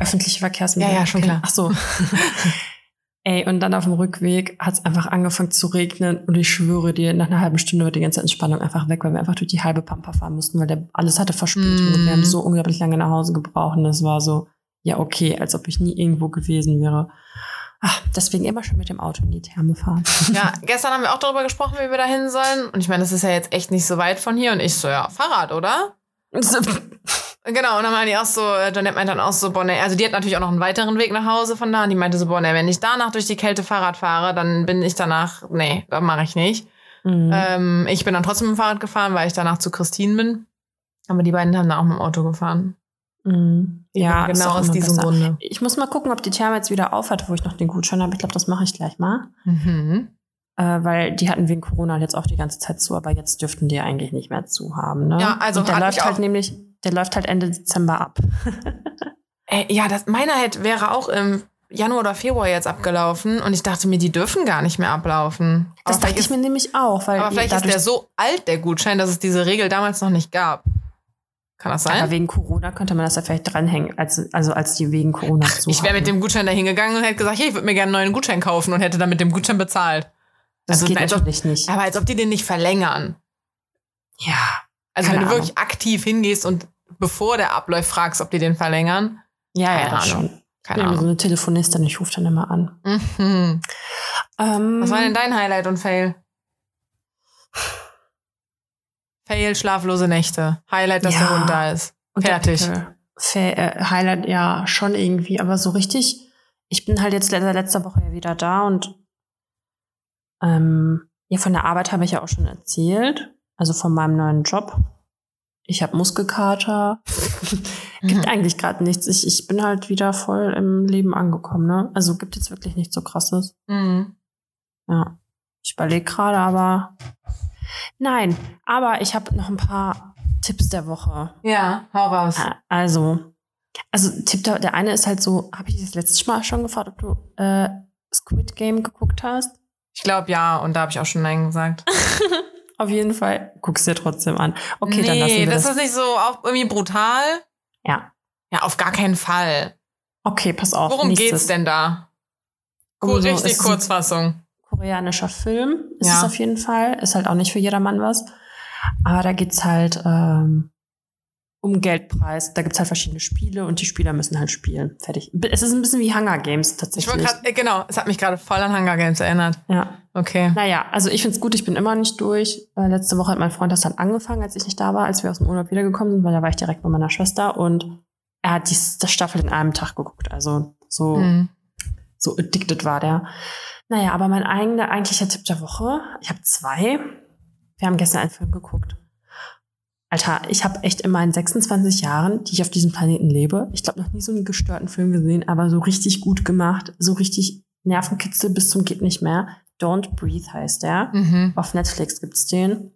Öffentliche Verkehrsmittel. Ja, ja, schon klar. Ach so. Ey, und dann auf dem Rückweg hat es einfach angefangen zu regnen und ich schwöre dir, nach einer halben Stunde war die ganze Entspannung einfach weg, weil wir einfach durch die halbe Pampa fahren mussten, weil der alles hatte Verspätung und wir haben Mm. so unglaublich lange nach Hause gebraucht und das war so, ja okay, als ob ich nie irgendwo gewesen wäre. Ach, deswegen immer schon mit dem Auto in die Therme fahren. Ja, gestern haben wir auch darüber gesprochen, wie wir da hin sollen. Und ich meine, das ist ja jetzt echt nicht so weit von hier. Und ich so, ja, Fahrrad, oder? Genau, und dann meinte die auch so, äh, Janette meinte dann auch so, boah, nee, also die hat natürlich auch noch einen weiteren Weg nach Hause von da und die meinte so, boah, nee, wenn ich danach durch die Kälte Fahrrad fahre, dann bin ich danach, nee, das mache ich nicht. Mhm. Ähm, ich bin dann trotzdem mit dem Fahrrad gefahren, weil ich danach zu Christine bin. Aber die beiden haben da auch mit dem Auto gefahren. Mhm. Ja, genau aus diesem besser. Grunde. Ich muss mal gucken, ob die Therme jetzt wieder aufhat, wo ich noch den Gutschein habe. Ich glaube, das mache ich gleich mal. Mhm. Äh, weil die hatten wegen Corona jetzt auch die ganze Zeit zu, aber jetzt dürften die eigentlich nicht mehr zu haben. Ne? Ja, also Und der hat läuft halt nämlich, der läuft halt Ende Dezember ab. Äh, ja, das, meiner hätte, wäre auch im Januar oder Februar jetzt abgelaufen und ich dachte mir, die dürfen gar nicht mehr ablaufen. Das aber dachte ich mir nämlich auch, weil Aber vielleicht ist der so alt, der Gutschein, dass es diese Regel damals noch nicht gab. Kann das aber sein? wegen Corona könnte man das ja vielleicht dranhängen, als, also als die wegen Corona zu Ich wäre mit dem Gutschein da hingegangen und hätte gesagt, hier, ich würde mir gerne einen neuen Gutschein kaufen und hätte dann mit dem Gutschein bezahlt. Das also, geht als ob- natürlich nicht. Aber als ob die den nicht verlängern. Ja. Also Keine wenn du Ahnung. wirklich aktiv hingehst und bevor der abläuft, fragst, ob die den verlängern. Ja, Keine ja, Ahnung. schon. Keine Ich bin so Ahnung. eine Telefonistin, ich rufe dann immer an. Mhm. Ähm, Was war denn dein Highlight und Fail? Fail, schlaflose Nächte. Highlight, dass Ja. der Hund da ist. Fertig. Fe äh, Highlight ja schon irgendwie, aber so richtig. Ich bin halt jetzt letzte, letzte Woche ja wieder da und ähm, ja, von der Arbeit habe ich ja auch schon erzählt. Also von meinem neuen Job. Ich habe Muskelkater. gibt Mhm. eigentlich gerade nichts. Ich, ich bin halt wieder voll im Leben angekommen, ne? Also gibt jetzt wirklich nichts so krasses. Mhm. Ja. Ich überlege gerade, aber nein. Aber ich habe noch ein paar Tipps der Woche. Ja, hau raus. Also, also Tipp der, der eine ist halt so, habe ich das letztes Mal schon gefragt, ob du äh, Squid Game geguckt hast? Ich glaube ja, und da habe ich auch schon Nein gesagt. Auf jeden Fall, guck's dir trotzdem an. Okay, dann lassen nee, wir das das. ist nicht so auch irgendwie brutal. ja. Ja, auf gar keinen Fall. Okay, pass auf. Worum nächstes. geht's denn da? Um Cool, so- richtig Kurzfassung. Koreanischer Film ist Ja. es auf jeden Fall. Ist halt auch nicht für jedermann was. Aber da geht's halt ähm, um Geldpreis. Da gibt's halt verschiedene Spiele und die Spieler müssen halt spielen. Fertig. Es ist ein bisschen wie Hunger Games Ich tatsächlich. wollte gerade, genau, es hat mich gerade voll an Hunger Games erinnert. ja. Okay. Naja, also ich find's gut, ich bin immer nicht durch. Äh, letzte Woche hat mein Freund das dann angefangen, als ich nicht da war, als wir aus dem Urlaub wiedergekommen sind, weil da war ich direkt bei meiner Schwester und er hat die Staffel in einem Tag geguckt. Also so, Mhm. so addicted war der. Naja, aber mein eigener eigentlicher Tipp der Woche, ich habe zwei. Wir haben gestern einen Film geguckt. Alter, ich habe echt in meinen 26 Jahren, die ich auf diesem Planeten lebe, ich glaube noch nie so einen gestörten Film gesehen, aber so richtig gut gemacht, so richtig Nervenkitzel bis zum geht nicht mehr. Don't Breathe heißt der. Mhm. Auf Netflix gibt's den.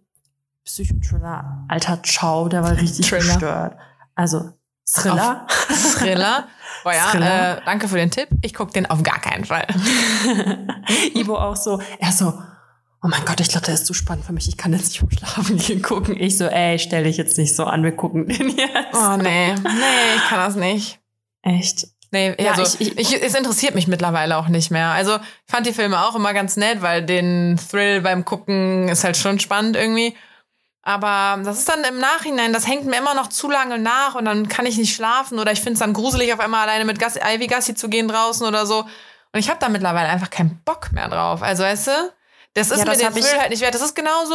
Psychothriller, alter Ciao, der war richtig Thriller. gestört. Also Thriller. Thriller. Boah, ja, Thriller. Äh, danke für den Tipp. Ich gucke den auf gar keinen Fall. Ivo auch so, er so, oh mein Gott, ich glaube, der ist zu spannend für mich. Ich kann jetzt nicht vom Schlafen gehen gucken. Ich so, ey, stell dich jetzt nicht so an, wir gucken den jetzt. Oh nee, nee, ich kann das nicht. Echt? Nee, Ja, also ich- ich, ich- es interessiert mich mittlerweile auch nicht mehr. Also ich fand die Filme auch immer ganz nett, weil den Thrill beim Gucken ist halt schon spannend irgendwie. Aber das ist dann im Nachhinein, das hängt mir immer noch zu lange nach und dann kann ich nicht schlafen oder ich finde es dann gruselig, auf einmal alleine mit Gassi, Ivy Gassi zu gehen draußen oder so. Und ich habe da mittlerweile einfach keinen Bock mehr drauf. Also weißt du, das ist Ja, mir das den hab ich- Thrill halt nicht wert. Das ist genauso,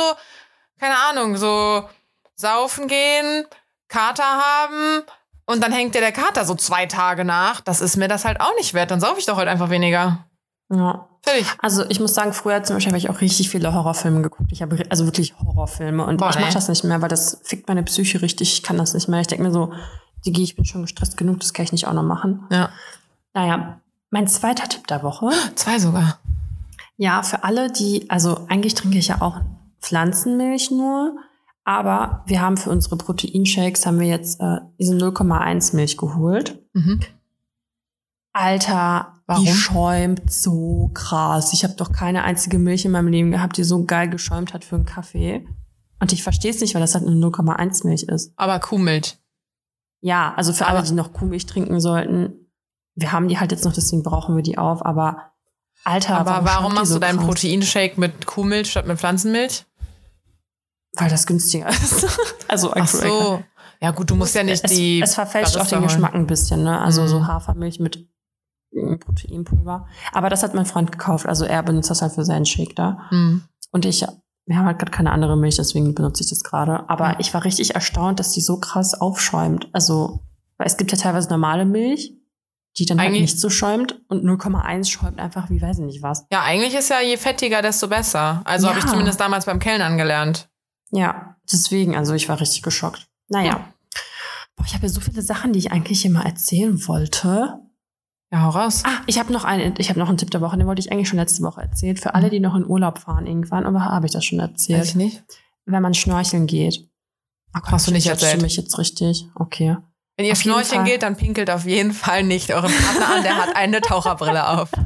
keine Ahnung, so saufen gehen, Kater haben und dann hängt dir der Kater so zwei Tage nach. Das ist mir das halt auch nicht wert. Dann saufe ich doch halt einfach weniger. Ja. Fertig. Also ich muss sagen, früher zum Beispiel habe ich auch richtig viele Horrorfilme geguckt. Ich habe also wirklich Horrorfilme und Boah, ich mache nee. das nicht mehr, weil das fickt meine Psyche richtig. Ich kann das nicht mehr. Ich denke mir so, Digi, ich bin schon gestresst genug, das kann ich nicht auch noch machen. Ja. Naja, mein zweiter Tipp der Woche. Zwei sogar. Ja, für alle, die, also eigentlich trinke ich ja auch Pflanzenmilch nur, aber wir haben für unsere Proteinshakes haben wir jetzt äh, diese 0,1 Milch geholt. Mhm. Alter, Warum? die schäumt so krass. Ich habe doch keine einzige Milch in meinem Leben gehabt, die so geil geschäumt hat für einen Kaffee. Und ich verstehe es nicht, weil das halt eine 0,1 Milch ist. Aber Kuhmilch. Ja, also für Aber- alle, die noch Kuhmilch trinken sollten, wir haben die halt jetzt noch, deswegen brauchen wir die auf. Aber Alter, Aber warum die machst du deinen? Proteinshake mit Kuhmilch statt mit Pflanzenmilch? Weil das günstiger ist. also Ach so. Ja gut, du musst ja nicht es, die. es verfälscht auch den. Geschmack ein bisschen, ne? Also Mhm. so Hafermilch mit Proteinpulver. Aber das hat mein Freund gekauft. Also er benutzt das halt für seinen Shake da. Hm. Und ich, wir haben halt gerade keine andere Milch, deswegen benutze ich das gerade. Aber Mhm. ich war richtig erstaunt, dass die so krass aufschäumt. Also, weil es gibt ja teilweise normale Milch, die dann halt Eigentlich- nicht so schäumt. Und 0,1 schäumt einfach wie weiß ich nicht was. Ja, eigentlich ist ja je fettiger, desto besser. Also habe ich Ja. zumindest damals beim Kellnern gelernt. Ja, deswegen, also ich war richtig geschockt. Naja. Boah, ich habe ja so viele Sachen, die ich eigentlich immer erzählen wollte. Ja, hau raus. Ah, ich habe noch einen, ich habe noch einen Tipp der Woche, den wollte ich eigentlich schon letzte Woche erzählt. Für alle, die noch in Urlaub fahren irgendwann, aber habe ich das schon Weiß erzählt. ich nicht. Wenn man schnorcheln geht. Oh Gott, Hast du nicht erzählt. du mich jetzt richtig? Okay. Wenn ihr Auf schnorcheln geht, dann pinkelt auf jeden Fall nicht euren Partner an, der hat eine Taucherbrille auf.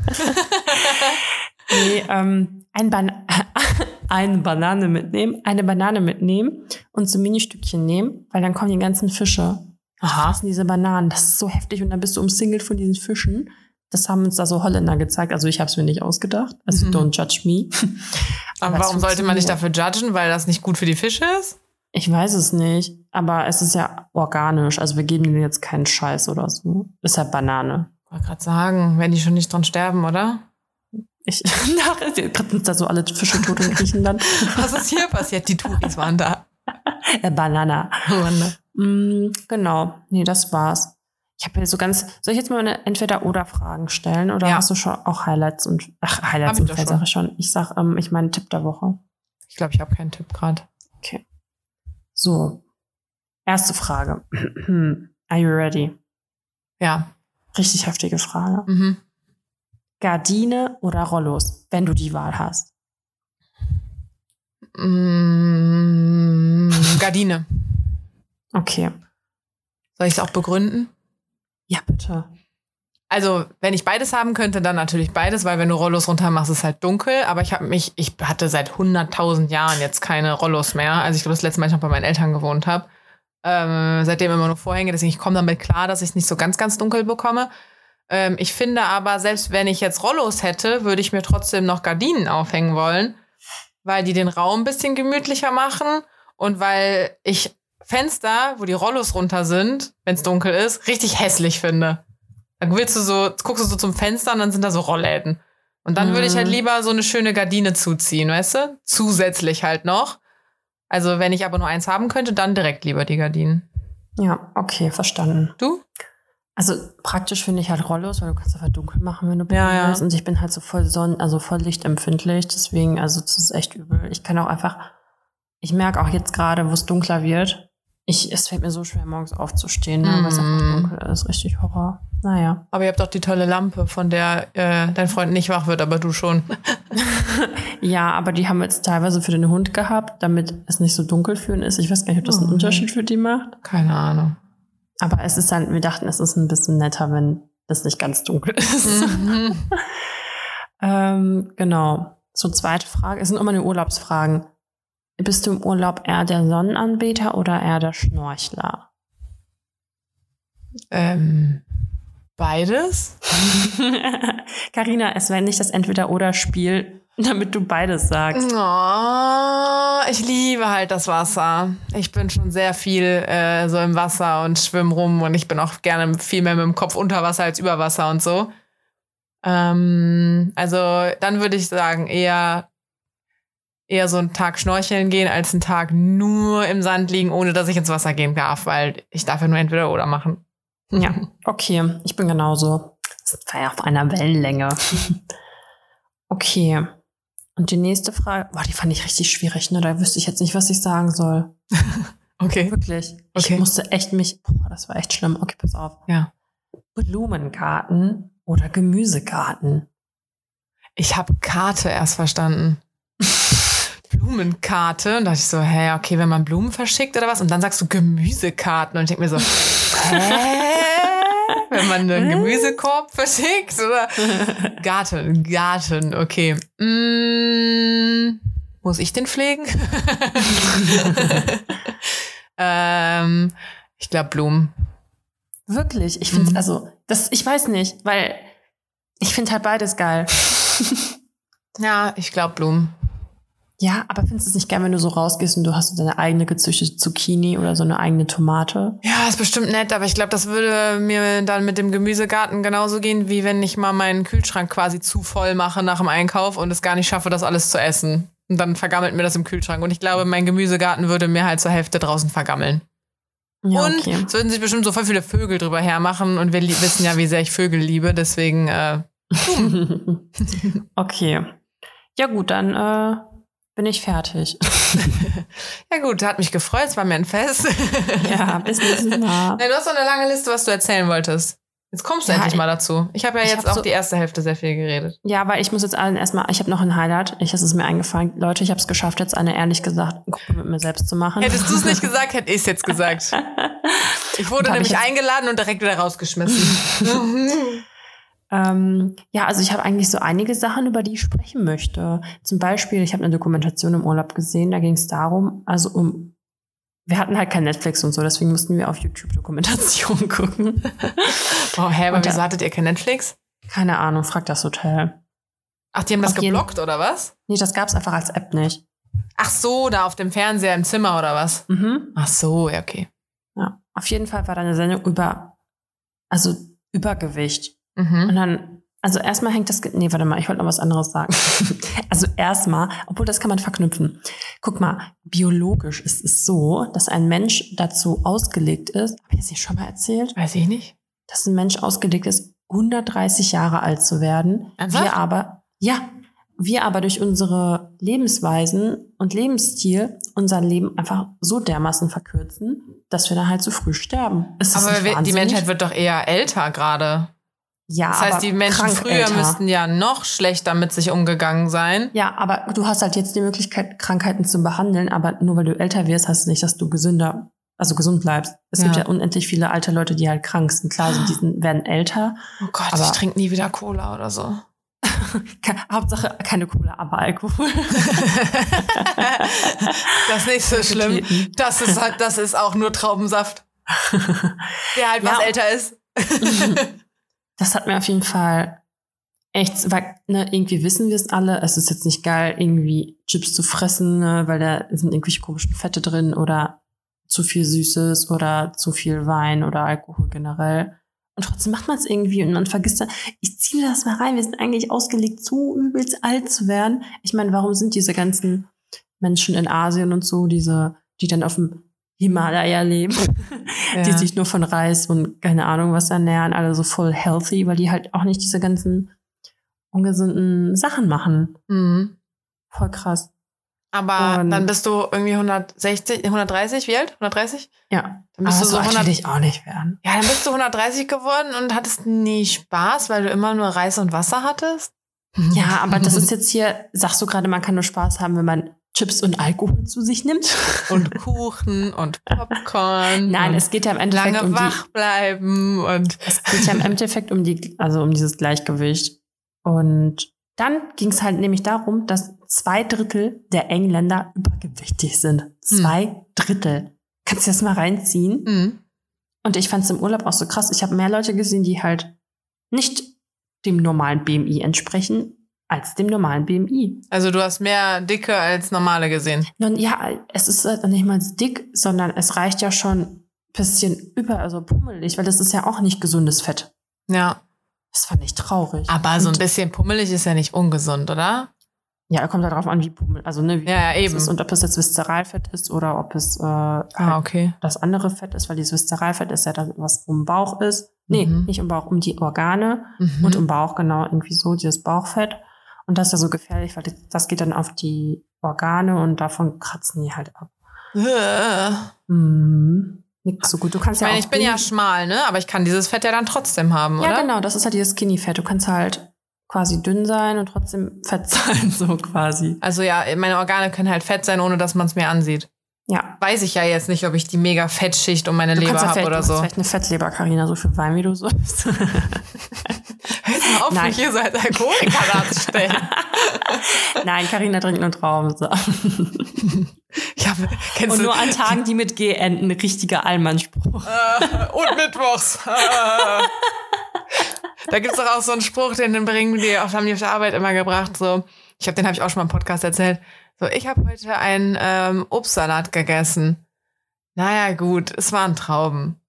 Nee, ähm, ein Ban eine Banane mitnehmen, eine Banane mitnehmen und so Ministückchen nehmen, weil dann kommen die ganzen Fische. Aha. Fressen diese Bananen. Das ist so heftig und dann bist du umsingelt von diesen Fischen. Das haben uns da so Holländer gezeigt. Also ich habe es mir nicht ausgedacht. Also Mhm. don't judge me. Aber es warum sollte man dich funktioniert. dafür judgen? Weil das nicht gut für die Fische ist? Ich weiß es nicht, aber es ist ja organisch. Also wir geben denen jetzt keinen Scheiß oder so. Ist ja Banane. Ich wollte gerade sagen, wenn die schon nicht dran sterben, oder? Ich gerade sind da so alle Fische tot in Griechenland. Was ist hier passiert? Die Touris waren da. äh, Banana. Ruanda. Mm, genau. Nee, das war's. Ich habe hier so ganz. Soll ich jetzt mal eine Entweder-Oder-Fragen stellen oder Ja. hast du schon auch Highlights und ach Hab Highlights ich und schon. ich schon. Ich sag, ähm, ich meine Tipp der Woche. Ich glaube, ich habe keinen Tipp gerade. So. Erste Frage. Are you ready? Ja. Richtig heftige Frage. Mhm. Gardine oder Rollos, wenn du die Wahl hast. Mm, Gardine. Okay. Soll ich es auch begründen? Ja, bitte. Also, wenn ich beides haben könnte, dann natürlich beides, weil wenn du Rollos runter machst, ist es halt dunkel. Aber ich habe mich, ich hatte seit 100.000 Jahren jetzt keine Rollos mehr. Also ich glaube, das letzte Mal, ich noch bei meinen Eltern gewohnt habe. Ähm, seitdem immer nur Vorhänge, deswegen ich komme damit klar, dass ich es nicht so ganz, ganz dunkel bekomme. Ähm, ich finde aber, selbst wenn ich jetzt Rollos hätte, würde ich mir trotzdem noch Gardinen aufhängen wollen, weil die den Raum ein bisschen gemütlicher machen und weil ich Fenster, wo die Rollos runter sind, wenn es dunkel ist, richtig hässlich finde. Dann willst du so, guckst du so zum Fenster und dann sind da so Rollläden. Und dann würde ich halt Mhm. lieber so eine schöne Gardine zuziehen, weißt du? Zusätzlich halt noch. Also wenn ich aber nur eins haben könnte, dann direkt lieber die Gardinen. Ja, okay, verstanden. Du? Also praktisch finde ich halt Rollos, weil du kannst einfach dunkel machen, wenn du Ja, ja. willst. Und ich bin halt so voll Sonnen, also voll lichtempfindlich. Deswegen, also das ist echt übel. Ich kann auch einfach, ich merke auch jetzt gerade, wo es dunkler wird, ich, es fällt mir so schwer, morgens aufzustehen, ne, weil es einfach Mm. dunkel ist. Richtig Horror. Naja. Aber ihr habt doch die tolle Lampe, von der äh, dein Freund nicht wach wird, aber du schon. Ja, aber die haben wir jetzt teilweise für den Hund gehabt, damit es nicht so dunkel für ihn ist. Ich weiß gar nicht, ob das einen Oh. Unterschied für die macht. Keine Ahnung. Aber es ist dann, wir dachten, es ist ein bisschen netter, wenn das nicht ganz dunkel ist. Mhm. ähm, genau. So, zweite Frage. Es sind immer nur Urlaubsfragen. Bist du im Urlaub eher der Sonnenanbeter oder eher der Schnorchler? ähm, beides? Carina, es wäre nicht das Entweder-Oder-Spiel, damit du beides sagst. Oh, ich liebe halt das Wasser. Ich bin schon sehr viel äh, so im Wasser und schwimm rum und ich bin auch gerne viel mehr mit dem Kopf unter Wasser als über Wasser und so. Ähm, also dann würde ich sagen eher eher so einen Tag schnorcheln gehen, als einen Tag nur im Sand liegen, ohne dass ich ins Wasser gehen darf, weil ich darf ja nur entweder oder machen. Ja, okay, ich bin genauso. Das war ja auf einer Wellenlänge. okay. Und die nächste Frage, boah, die fand ich richtig schwierig, ne? Da wüsste ich jetzt nicht, was ich sagen soll. Okay. Wirklich. Okay. Ich musste echt mich, boah, das war echt schlimm. Okay, pass auf. Ja. Blumengarten oder Gemüsegarten? Ich habe Karte erst verstanden. Blumenkarte. Und dachte ich so, hä, okay, wenn man Blumen verschickt oder was? Und dann sagst du Gemüsekarten. Und ich denke mir so, hä? Wenn man einen Gemüsekorb verschickt? Oder Garten, Garten, okay. Mm, muss ich den pflegen? ähm, ich glaube Blumen. Wirklich, ich finde Mhm. also, das, ich weiß nicht, weil ich finde halt beides geil. Ja, ich glaube Blumen. Ja, aber findest du es nicht geil, wenn du so rausgehst und du hast deine eigene gezüchtete Zucchini oder so eine eigene Tomate? Ja, ist bestimmt nett, aber ich glaube, das würde mir dann mit dem Gemüsegarten genauso gehen, wie wenn ich mal meinen Kühlschrank quasi zu voll mache nach dem Einkauf und es gar nicht schaffe, das alles zu essen. Und dann vergammelt mir das im Kühlschrank. Und ich glaube, mein Gemüsegarten würde mir halt zur Hälfte draußen vergammeln. Ja, und okay. es würden sich bestimmt so voll viele Vögel drüber hermachen. Und wir wissen ja, wie sehr ich Vögel liebe. Deswegen, äh, okay. Ja gut, dann äh, bin ich fertig. ja gut, hat mich gefreut. Es war mir ein Fest. ja, bis nächstes Mal. Ja, du hast doch eine lange Liste, was du erzählen wolltest. Jetzt kommst du Ja, endlich ich- mal dazu. Ich habe ja jetzt hab auch so- die erste Hälfte sehr viel geredet. Ja, weil ich muss jetzt allen erstmal, ich habe noch ein Highlight. Ich, es ist mir eingefallen. Leute, ich habe es geschafft, jetzt eine ehrlich gesagt Gruppe mit mir selbst zu machen. Hättest du es nicht gesagt, hätte ich es jetzt gesagt. Ich wurde nämlich ich eingeladen und direkt wieder rausgeschmissen. Ähm, ja, also ich habe eigentlich so einige Sachen, über die ich sprechen möchte. Zum Beispiel, ich habe eine Dokumentation im Urlaub gesehen, da ging es darum, also um, wir hatten halt kein Netflix und so, deswegen mussten wir auf YouTube Dokumentationen gucken. oh, hä, aber wieso hattet ihr kein Netflix? Keine Ahnung, frag das Hotel. Ach, die haben das Auf jeden- geblockt, oder was? Nee, das gab's einfach als App nicht. Ach so, da auf dem Fernseher im Zimmer, oder was? Mhm. Ach so, ja, okay. Ja. Auf jeden Fall war da eine Sendung über, also Übergewicht. Mhm. Und dann, also erstmal hängt das, nee, warte mal, ich wollte noch was anderes sagen. also erstmal, obwohl das kann man verknüpfen. Guck mal, biologisch ist es so, dass ein Mensch dazu ausgelegt ist, habe ich das nicht schon mal erzählt, Weiß ich nicht. dass ein Mensch ausgelegt ist, 130 Jahre alt zu werden. Ernsthaft? Wir aber, ja, wir aber durch unsere Lebensweisen und Lebensstil unser Leben einfach so dermaßen verkürzen, dass wir dann halt zu früh sterben. Aber wir, die? Menschheit wird doch eher älter gerade. Ja, Das heißt, die Menschen früher älter. müssten ja noch schlechter mit sich umgegangen sein. Ja, aber du hast halt jetzt die Möglichkeit, Krankheiten zu behandeln, aber nur weil du älter wirst, heißt es nicht, dass du gesünder, also gesund bleibst. Es gibt Ja. ja unendlich viele alte Leute, die halt krank sind. Klar, sind, die sind, werden älter. Oh Gott, ich trinke nie wieder Cola oder so. Hauptsache keine Cola, aber Alkohol. das ist nicht so schlimm. Das ist halt, das ist auch nur Traubensaft, der halt Ja. was älter ist. Das hat mir auf jeden Fall echt, weil ne, irgendwie wissen wir es alle, es ist jetzt nicht geil, irgendwie Chips zu fressen, ne, weil da sind irgendwelche komischen Fette drin oder zu viel Süßes oder zu viel Wein oder Alkohol generell. Und trotzdem macht man es irgendwie und man vergisst dann, ich ziehe das mal rein, wir sind eigentlich ausgelegt, so übelst alt zu werden. Ich meine, warum sind diese ganzen Menschen in Asien und so, diese, die dann auf dem Himalaya leben, die Ja. sich nur von Reis und keine Ahnung was ernähren, alle so voll healthy, weil die halt auch nicht diese ganzen ungesunden Sachen machen. Mhm. Voll krass. Aber Und- dann bist du irgendwie 160, 130, wie alt? 130? Ja. Dann bist Aber du so so alt 100, will ich auch nicht werden. ja, dann bist du 130 geworden und hattest nie Spaß, weil du immer nur Reis und Wasser hattest? Ja, aber das ist jetzt hier, sagst du gerade, man kann nur Spaß haben, wenn man Chips und Alkohol zu sich nimmt? und Kuchen und Popcorn. Nein, und es geht ja im Endeffekt lange um die, wach bleiben und es geht ja im Endeffekt um die, also um dieses Gleichgewicht. Und dann ging es halt nämlich darum, dass zwei Drittel der Engländer übergewichtig sind. Zwei Drittel. Kannst du das mal reinziehen? Mhm. Und ich fand es im Urlaub auch so krass. Ich habe mehr Leute gesehen, die halt nicht dem normalen BMI entsprechen, als dem normalen BMI. Also du hast mehr Dicke als normale gesehen. Nun, ja, es ist halt nicht mal dick, sondern es reicht ja schon ein bisschen über, also pummelig, weil das ist ja auch nicht gesundes Fett. Ja. Das fand ich traurig. Aber so ein Und- bisschen pummelig ist ja nicht ungesund, oder? Ja, kommt halt darauf an, wie pummel, also ne, wie Ja, ja, es eben. ist und ob es jetzt Viszeralfett ist oder ob es äh, Ah, halt okay. das andere Fett ist, weil dieses Viszeralfett ist ja das, was um den Bauch ist. Nee, Mhm. nicht um den Bauch, um die Organe Mhm. und um Bauch, genau, irgendwie so, dieses Bauchfett. Und das ist ja so gefährlich, weil das- geht dann auf die Organe und davon kratzen die halt ab. Äh. Mhm. Nicht so gut. Du kannst Ich meine, ja ich auch bin ja schmal, ne? Aber ich kann dieses Fett ja dann trotzdem haben, oder? Ja, genau, das ist halt dieses Skinny-Fett. Du kannst halt quasi dünn sein und trotzdem fett sein, so quasi. Also ja, meine Organe können halt fett sein, ohne dass man es mir ansieht. Ja. Weiß ich ja jetzt nicht, ob ich die mega Fettschicht um meine Du Leber ja habe vielleicht, oder so. vielleicht eine Fettleber, Carina, so viel Wein, wie du sollst. Hör jetzt mal auf, Nein. mich hier so als Alkoholiker darzustellen. Nein, Carina trinkt nur Traubensaft. Ich hab, kennst Und nur an Tagen, die mit G enden, ein richtiger Allmannspruch. Äh, und Mittwochs. Äh. da gibt's doch auch so einen Spruch, den den bringen die, auf, haben die auf der Arbeit immer gebracht. So, ich habe den habe ich auch schon mal im Podcast erzählt. So, ich habe heute einen ähm, Obstsalat gegessen. Naja, gut, es waren Trauben.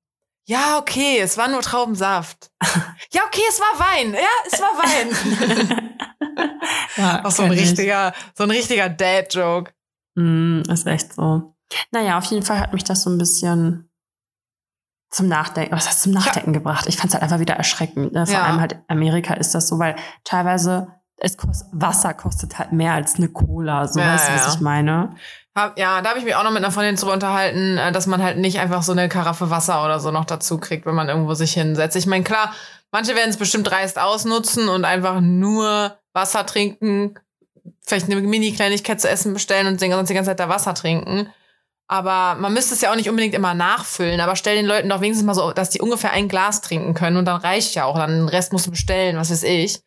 Ja, okay, es war nur Traubensaft. Ja, okay, es war Wein. Ja, es war Wein. ja, auch so ein kenn ich. richtiger, so ein richtiger Dad-Joke. Mm, ist echt so. Naja, auf jeden Fall hat mich das so ein bisschen zum Nachdenken, was heißt zum Nachdenken gebracht? Ich fand es halt einfach wieder erschreckend. Ne? Vor Ja. allem halt Amerika ist das so, weil teilweise es kost, Wasser kostet halt mehr als eine Cola. So Ja, weißt du, was ja. ich meine? Hab, ja, da habe ich mich auch noch mit einer Freundin drüber unterhalten, äh, dass man halt nicht einfach so eine Karaffe Wasser oder so noch dazu kriegt, wenn man irgendwo sich hinsetzt. Ich meine, klar, manche werden es bestimmt dreist ausnutzen und einfach nur Wasser trinken, vielleicht eine Mini-Kleinigkeit zu essen bestellen und sonst die ganze Zeit da Wasser trinken. Aber man müsste es ja auch nicht unbedingt immer nachfüllen, aber stell den Leuten doch wenigstens mal so, dass die ungefähr ein Glas trinken können und dann reicht ja auch. Dann den Rest musst du bestellen, was weiß ich.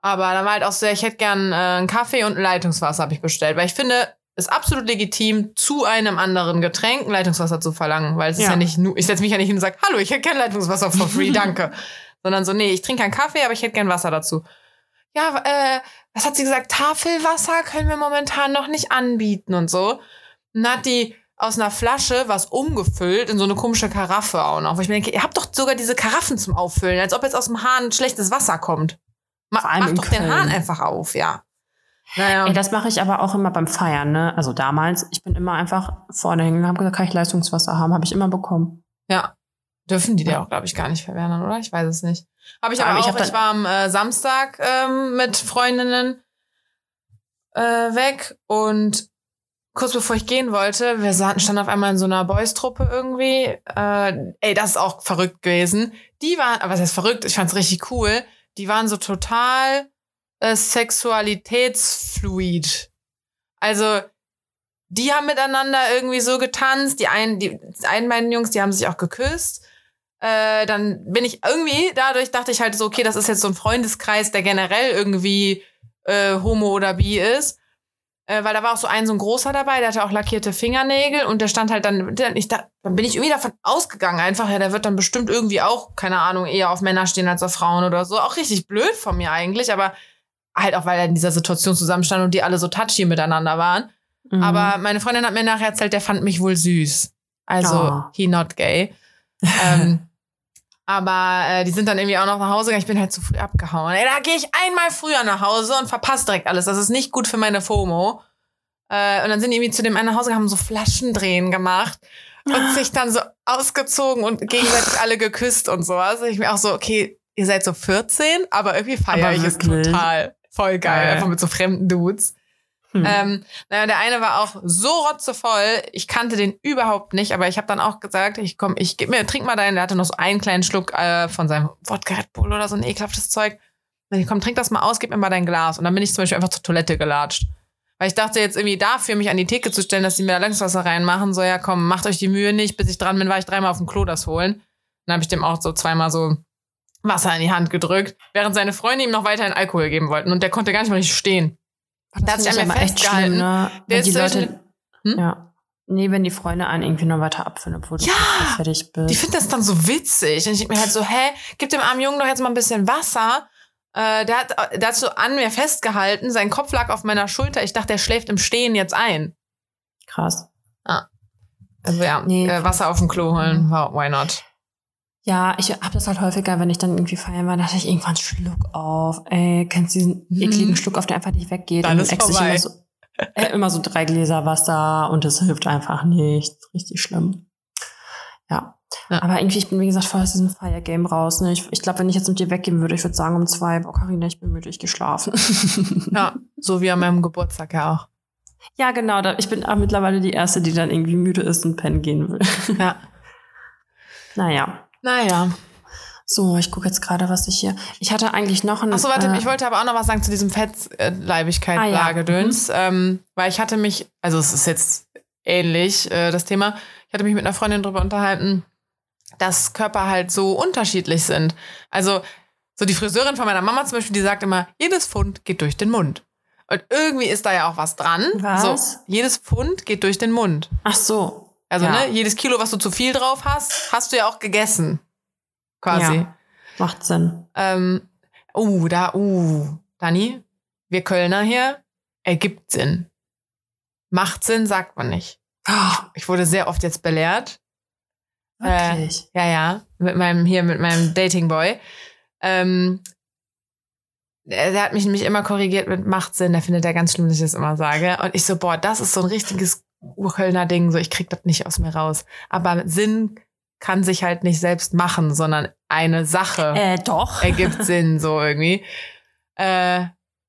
Aber dann war halt auch so, ich hätte gern äh, einen Kaffee und ein Leitungswasser habe ich bestellt, weil ich finde, ist absolut legitim, zu einem anderen Getränk ein Leitungswasser zu verlangen, weil es ist Ja. ja nicht nur, ich setze mich ja nicht hin und sage, hallo, ich hätte gern Leitungswasser for free, danke. Sondern so, nee, ich trinke keinen Kaffee, aber ich hätte gern Wasser dazu. Ja, äh, was hat sie gesagt? Tafelwasser können wir momentan noch nicht anbieten und so. Und dann hat die aus einer Flasche was umgefüllt in so eine komische Karaffe auch noch. Wo ich mir denke, ihr habt doch sogar diese Karaffen zum Auffüllen, als ob jetzt aus dem Hahn schlechtes Wasser kommt. Ma Vor allem mach in doch den Köln. Hahn einfach auf, ja. Naja. Ey, das mache ich aber auch immer beim Feiern, ne? Also damals, ich bin immer einfach vorne hingegangen, habe gesagt, kann ich Leistungswasser haben? Habe ich immer bekommen. Ja. Dürfen die dir auch, glaube ich, gar nicht verwehren, oder? Ich weiß es nicht. Habe ich Aber aber ich auch. dann- Ich war am äh, Samstag ähm, mit Freundinnen äh, weg und kurz bevor ich gehen wollte, wir sahen, standen auf einmal in so einer Boys-Truppe irgendwie. Äh, ey, das ist auch verrückt gewesen. Die waren, aber was heißt verrückt? Ich fand's richtig cool. Die waren so total äh, sexualitätsfluid. Also, die haben miteinander irgendwie so getanzt. Die einen, die, die einen beiden Jungs, die haben sich auch geküsst. Äh, dann bin ich irgendwie, dadurch dachte ich halt so, okay, das ist jetzt so ein Freundeskreis, der generell irgendwie äh, homo oder bi ist. Äh, weil da war auch so ein so ein großer dabei, der hatte auch lackierte Fingernägel und der stand halt dann, ich da, dann bin ich irgendwie davon ausgegangen einfach, ja, der wird dann bestimmt irgendwie auch, keine Ahnung, eher auf Männer stehen als auf Frauen oder so. Auch richtig blöd von mir eigentlich, aber halt auch, weil er in dieser Situation zusammenstand und die alle so touchy miteinander waren. Mhm. Aber meine Freundin hat mir nachher erzählt, der fand mich wohl süß. Also, Oh. he not gay. ähm, aber äh, die sind dann irgendwie auch noch nach Hause gegangen. Ich bin halt zu früh abgehauen. Ey, da gehe ich einmal früher nach Hause und verpasse direkt alles. Das ist nicht gut für meine FOMO. Äh, und dann sind die irgendwie zu dem einen nach Hause gegangen, haben so Flaschendrehen gemacht und sich dann so ausgezogen und gegenseitig alle geküsst und sowas. Und ich mir auch so, okay, ihr seid so 14, aber irgendwie feiere ich es total. Voll geil, einfach mit so fremden Dudes. Hm. Ähm, naja, der eine war auch so rotzevoll, ich kannte den überhaupt nicht, aber ich habe dann auch gesagt, ich komm, ich geb mir, trink mal deinen, der hatte noch so einen kleinen Schluck äh, von seinem Wodka Red Bull oder so ein ekelhaftes Zeug. Und ich komm, trink das mal aus, gib mir mal dein Glas. Und dann bin ich zum Beispiel einfach zur Toilette gelatscht. Weil ich dachte jetzt irgendwie dafür, mich an die Theke zu stellen, dass die mir da Leitungswasser reinmachen, so ja komm, macht euch die Mühe nicht, bis ich dran bin, war ich dreimal auf dem Klo das holen. Dann habe ich dem auch so zweimal so Wasser in die Hand gedrückt, während seine Freunde ihm noch weiterhin Alkohol geben wollten. Und der konnte gar nicht mehr richtig stehen. das da hat sich an mir festgehalten. schlimm, ne? Der ist die Leute, Hm? ja. Nee, wenn die Freunde einen irgendwie noch weiter abfüllen, obwohl du Ja! fertig bist. Die finden das dann so witzig. Und ich denk mir halt so, hä, gib dem armen Jungen doch jetzt mal ein bisschen Wasser. Äh, der, hat, der hat so an mir festgehalten, sein Kopf lag auf meiner Schulter. Ich dachte, der schläft im Stehen jetzt ein. Krass. Also ja, Nee. äh, Wasser auf dem Klo holen, why not? Ja, ich habe das halt häufiger, wenn ich dann irgendwie feiern war, dachte ich irgendwann Schluck auf. Ey, kennst du diesen mhm. ekligen Schluck auf, der einfach nicht weggeht? Dann ist vorbei. Immer so, äh, immer so drei Gläser Wasser und es hilft einfach nicht. Richtig schlimm. Ja. ja. Aber irgendwie, ich bin, wie gesagt, voll aus diesem Fire-Game raus. Ne? Ich, ich glaube, wenn ich jetzt mit dir weggehen würde, ich würde sagen um zwei, boah, Carina, ich bin müde, geschlafen. ja, so wie an meinem Geburtstag ja auch. Ja, genau. Ich bin auch mittlerweile die Erste, die dann irgendwie müde ist und pennen gehen will. Ja. naja. Naja. So, ich gucke jetzt gerade, was ich hier. Ich hatte eigentlich noch ein. Achso, warte, äh, ich wollte aber auch noch was sagen zu diesem Fettleibigkeit ah, ja. mhm. ähm, weil ich hatte mich, also es ist jetzt ähnlich, äh, das Thema. Ich hatte mich mit einer Freundin darüber unterhalten, dass Körper halt so unterschiedlich sind. Also, so die Friseurin von meiner Mama zum Beispiel, die sagt immer, jedes Pfund geht durch den Mund. Und irgendwie ist da ja auch was dran. Was? So, jedes Pfund geht durch den Mund. Ach so. Also, ja. ne, jedes Kilo, was du zu viel drauf hast, hast du ja auch gegessen. Quasi. Ja, macht Sinn. Ähm, uh, da, uh, Dani, wir Kölner hier, ergibt Sinn. Macht Sinn, sagt man nicht. Ich wurde sehr oft jetzt belehrt. Wirklich? Äh, ja, ja. Mit meinem, hier, mit meinem Datingboy. Ähm, der hat mich nämlich immer korrigiert mit macht Sinn. Der findet er ganz schlimm, dass ich das immer sage. Und ich so, boah, das ist so ein richtiges Urkölner Ding, so ich krieg das nicht aus mir raus. Aber Sinn kann sich halt nicht selbst machen, sondern eine Sache äh, doch. ergibt Sinn, so irgendwie. Äh,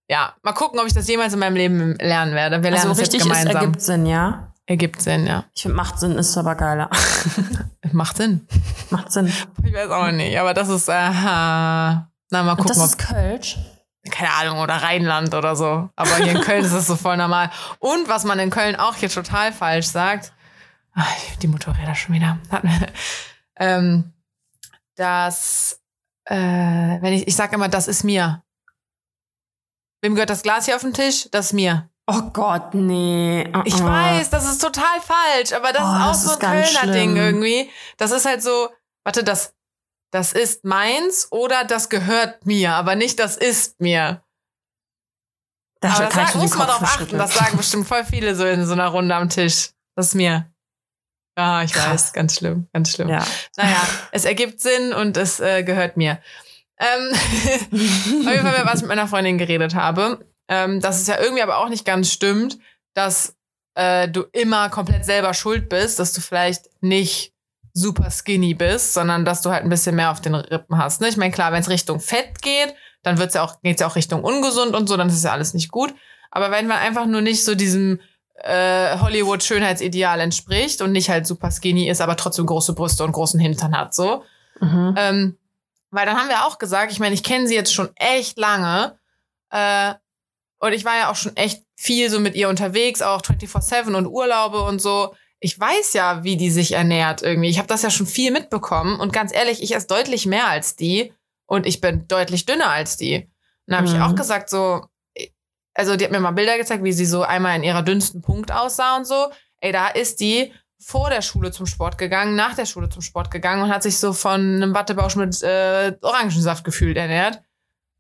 ja, mal gucken, ob ich das jemals in meinem Leben lernen werde. Wir lernen also das jetzt gemeinsam. Ist, ergibt Sinn, ja? Ergibt Sinn, ja. Ich finde, macht Sinn ist aber geiler. macht Sinn. Macht Sinn. Ich weiß auch nicht, aber das ist, äh, na, mal gucken. Und das ist Kölsch? Keine Ahnung, oder Rheinland oder so. Aber hier in Köln ist das so voll normal. Und was man in Köln auch hier total falsch sagt, ach, die Motorräder schon wieder, ähm, dass, äh, wenn ich, ich sag immer, das ist mir. Wem gehört das Glas hier auf dem Tisch? Das ist mir. Oh Gott, nee. Uh -uh. Ich weiß, das ist total falsch, aber das oh, ist auch das so ein Kölner Ding irgendwie. Das ist halt so, warte, das das ist meins oder das gehört mir, aber nicht das ist mir. Das aber das muss man darauf achten. Das sagen bestimmt voll viele so in so einer Runde am Tisch. Das ist mir. Ja, ich Krass. weiß, ganz schlimm, ganz schlimm. Ja. Naja, es ergibt Sinn und es äh, gehört mir. Ähm, auf jeden Fall, was ich mit meiner Freundin geredet habe, ähm, dass es ja irgendwie aber auch nicht ganz stimmt, dass äh, du immer komplett selber schuld bist, dass du vielleicht nicht super skinny bist, sondern dass du halt ein bisschen mehr auf den Rippen hast. Ne? Ich meine, klar, wenn es Richtung Fett geht, dann wird's ja auch, geht's ja auch Richtung ungesund und so, dann ist ja alles nicht gut. Aber wenn man einfach nur nicht so diesem äh, Hollywood-Schönheitsideal entspricht und nicht halt super skinny ist, aber trotzdem große Brüste und großen Hintern hat, so. Mhm. Ähm, weil dann haben wir auch gesagt, ich meine, ich kenne sie jetzt schon echt lange. Äh, und ich war ja auch schon echt viel so mit ihr unterwegs, auch 24-7 und Urlaube und so ich weiß ja, wie die sich ernährt irgendwie. Ich habe das ja schon viel mitbekommen und ganz ehrlich, ich esse deutlich mehr als die und ich bin deutlich dünner als die. Und da habe mhm. ich auch gesagt so, also die hat mir mal Bilder gezeigt, wie sie so einmal in ihrer dünnsten Punkt aussah und so. Ey, da ist die vor der Schule zum Sport gegangen, nach der Schule zum Sport gegangen und hat sich so von einem Wattebausch mit äh, Orangensaft gefühlt ernährt.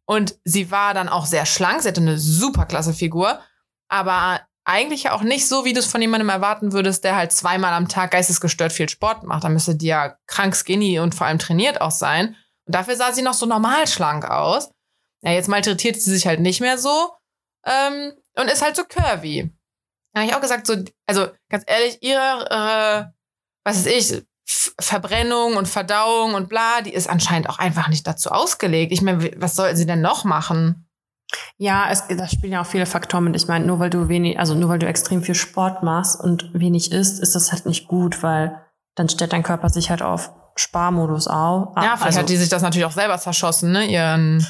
Und sie war dann auch sehr schlank, sie hatte eine super klasse Figur, aber eigentlich auch nicht so, wie du es von jemandem erwarten würdest, der halt zweimal am Tag geistesgestört viel Sport macht. Da müsste die ja krank skinny und vor allem trainiert auch sein. Und dafür sah sie noch so normal schlank aus. Ja, jetzt malträtiert sie sich halt nicht mehr so ähm, und ist halt so curvy. Da habe ich auch gesagt, so, also ganz ehrlich, ihre, äh, was weiß ich, Verbrennung und Verdauung und bla, die ist anscheinend auch einfach nicht dazu ausgelegt. Ich meine, was soll sie denn noch machen? Ja, es, da spielen ja auch viele Faktoren mit. Ich meine, nur weil du wenig, also nur weil du extrem viel Sport machst und wenig isst, ist das halt nicht gut, weil dann stellt dein Körper sich halt auf Sparmodus auf. Ja, vielleicht also, hat die sich das natürlich auch selber zerschossen, ne? Ihren,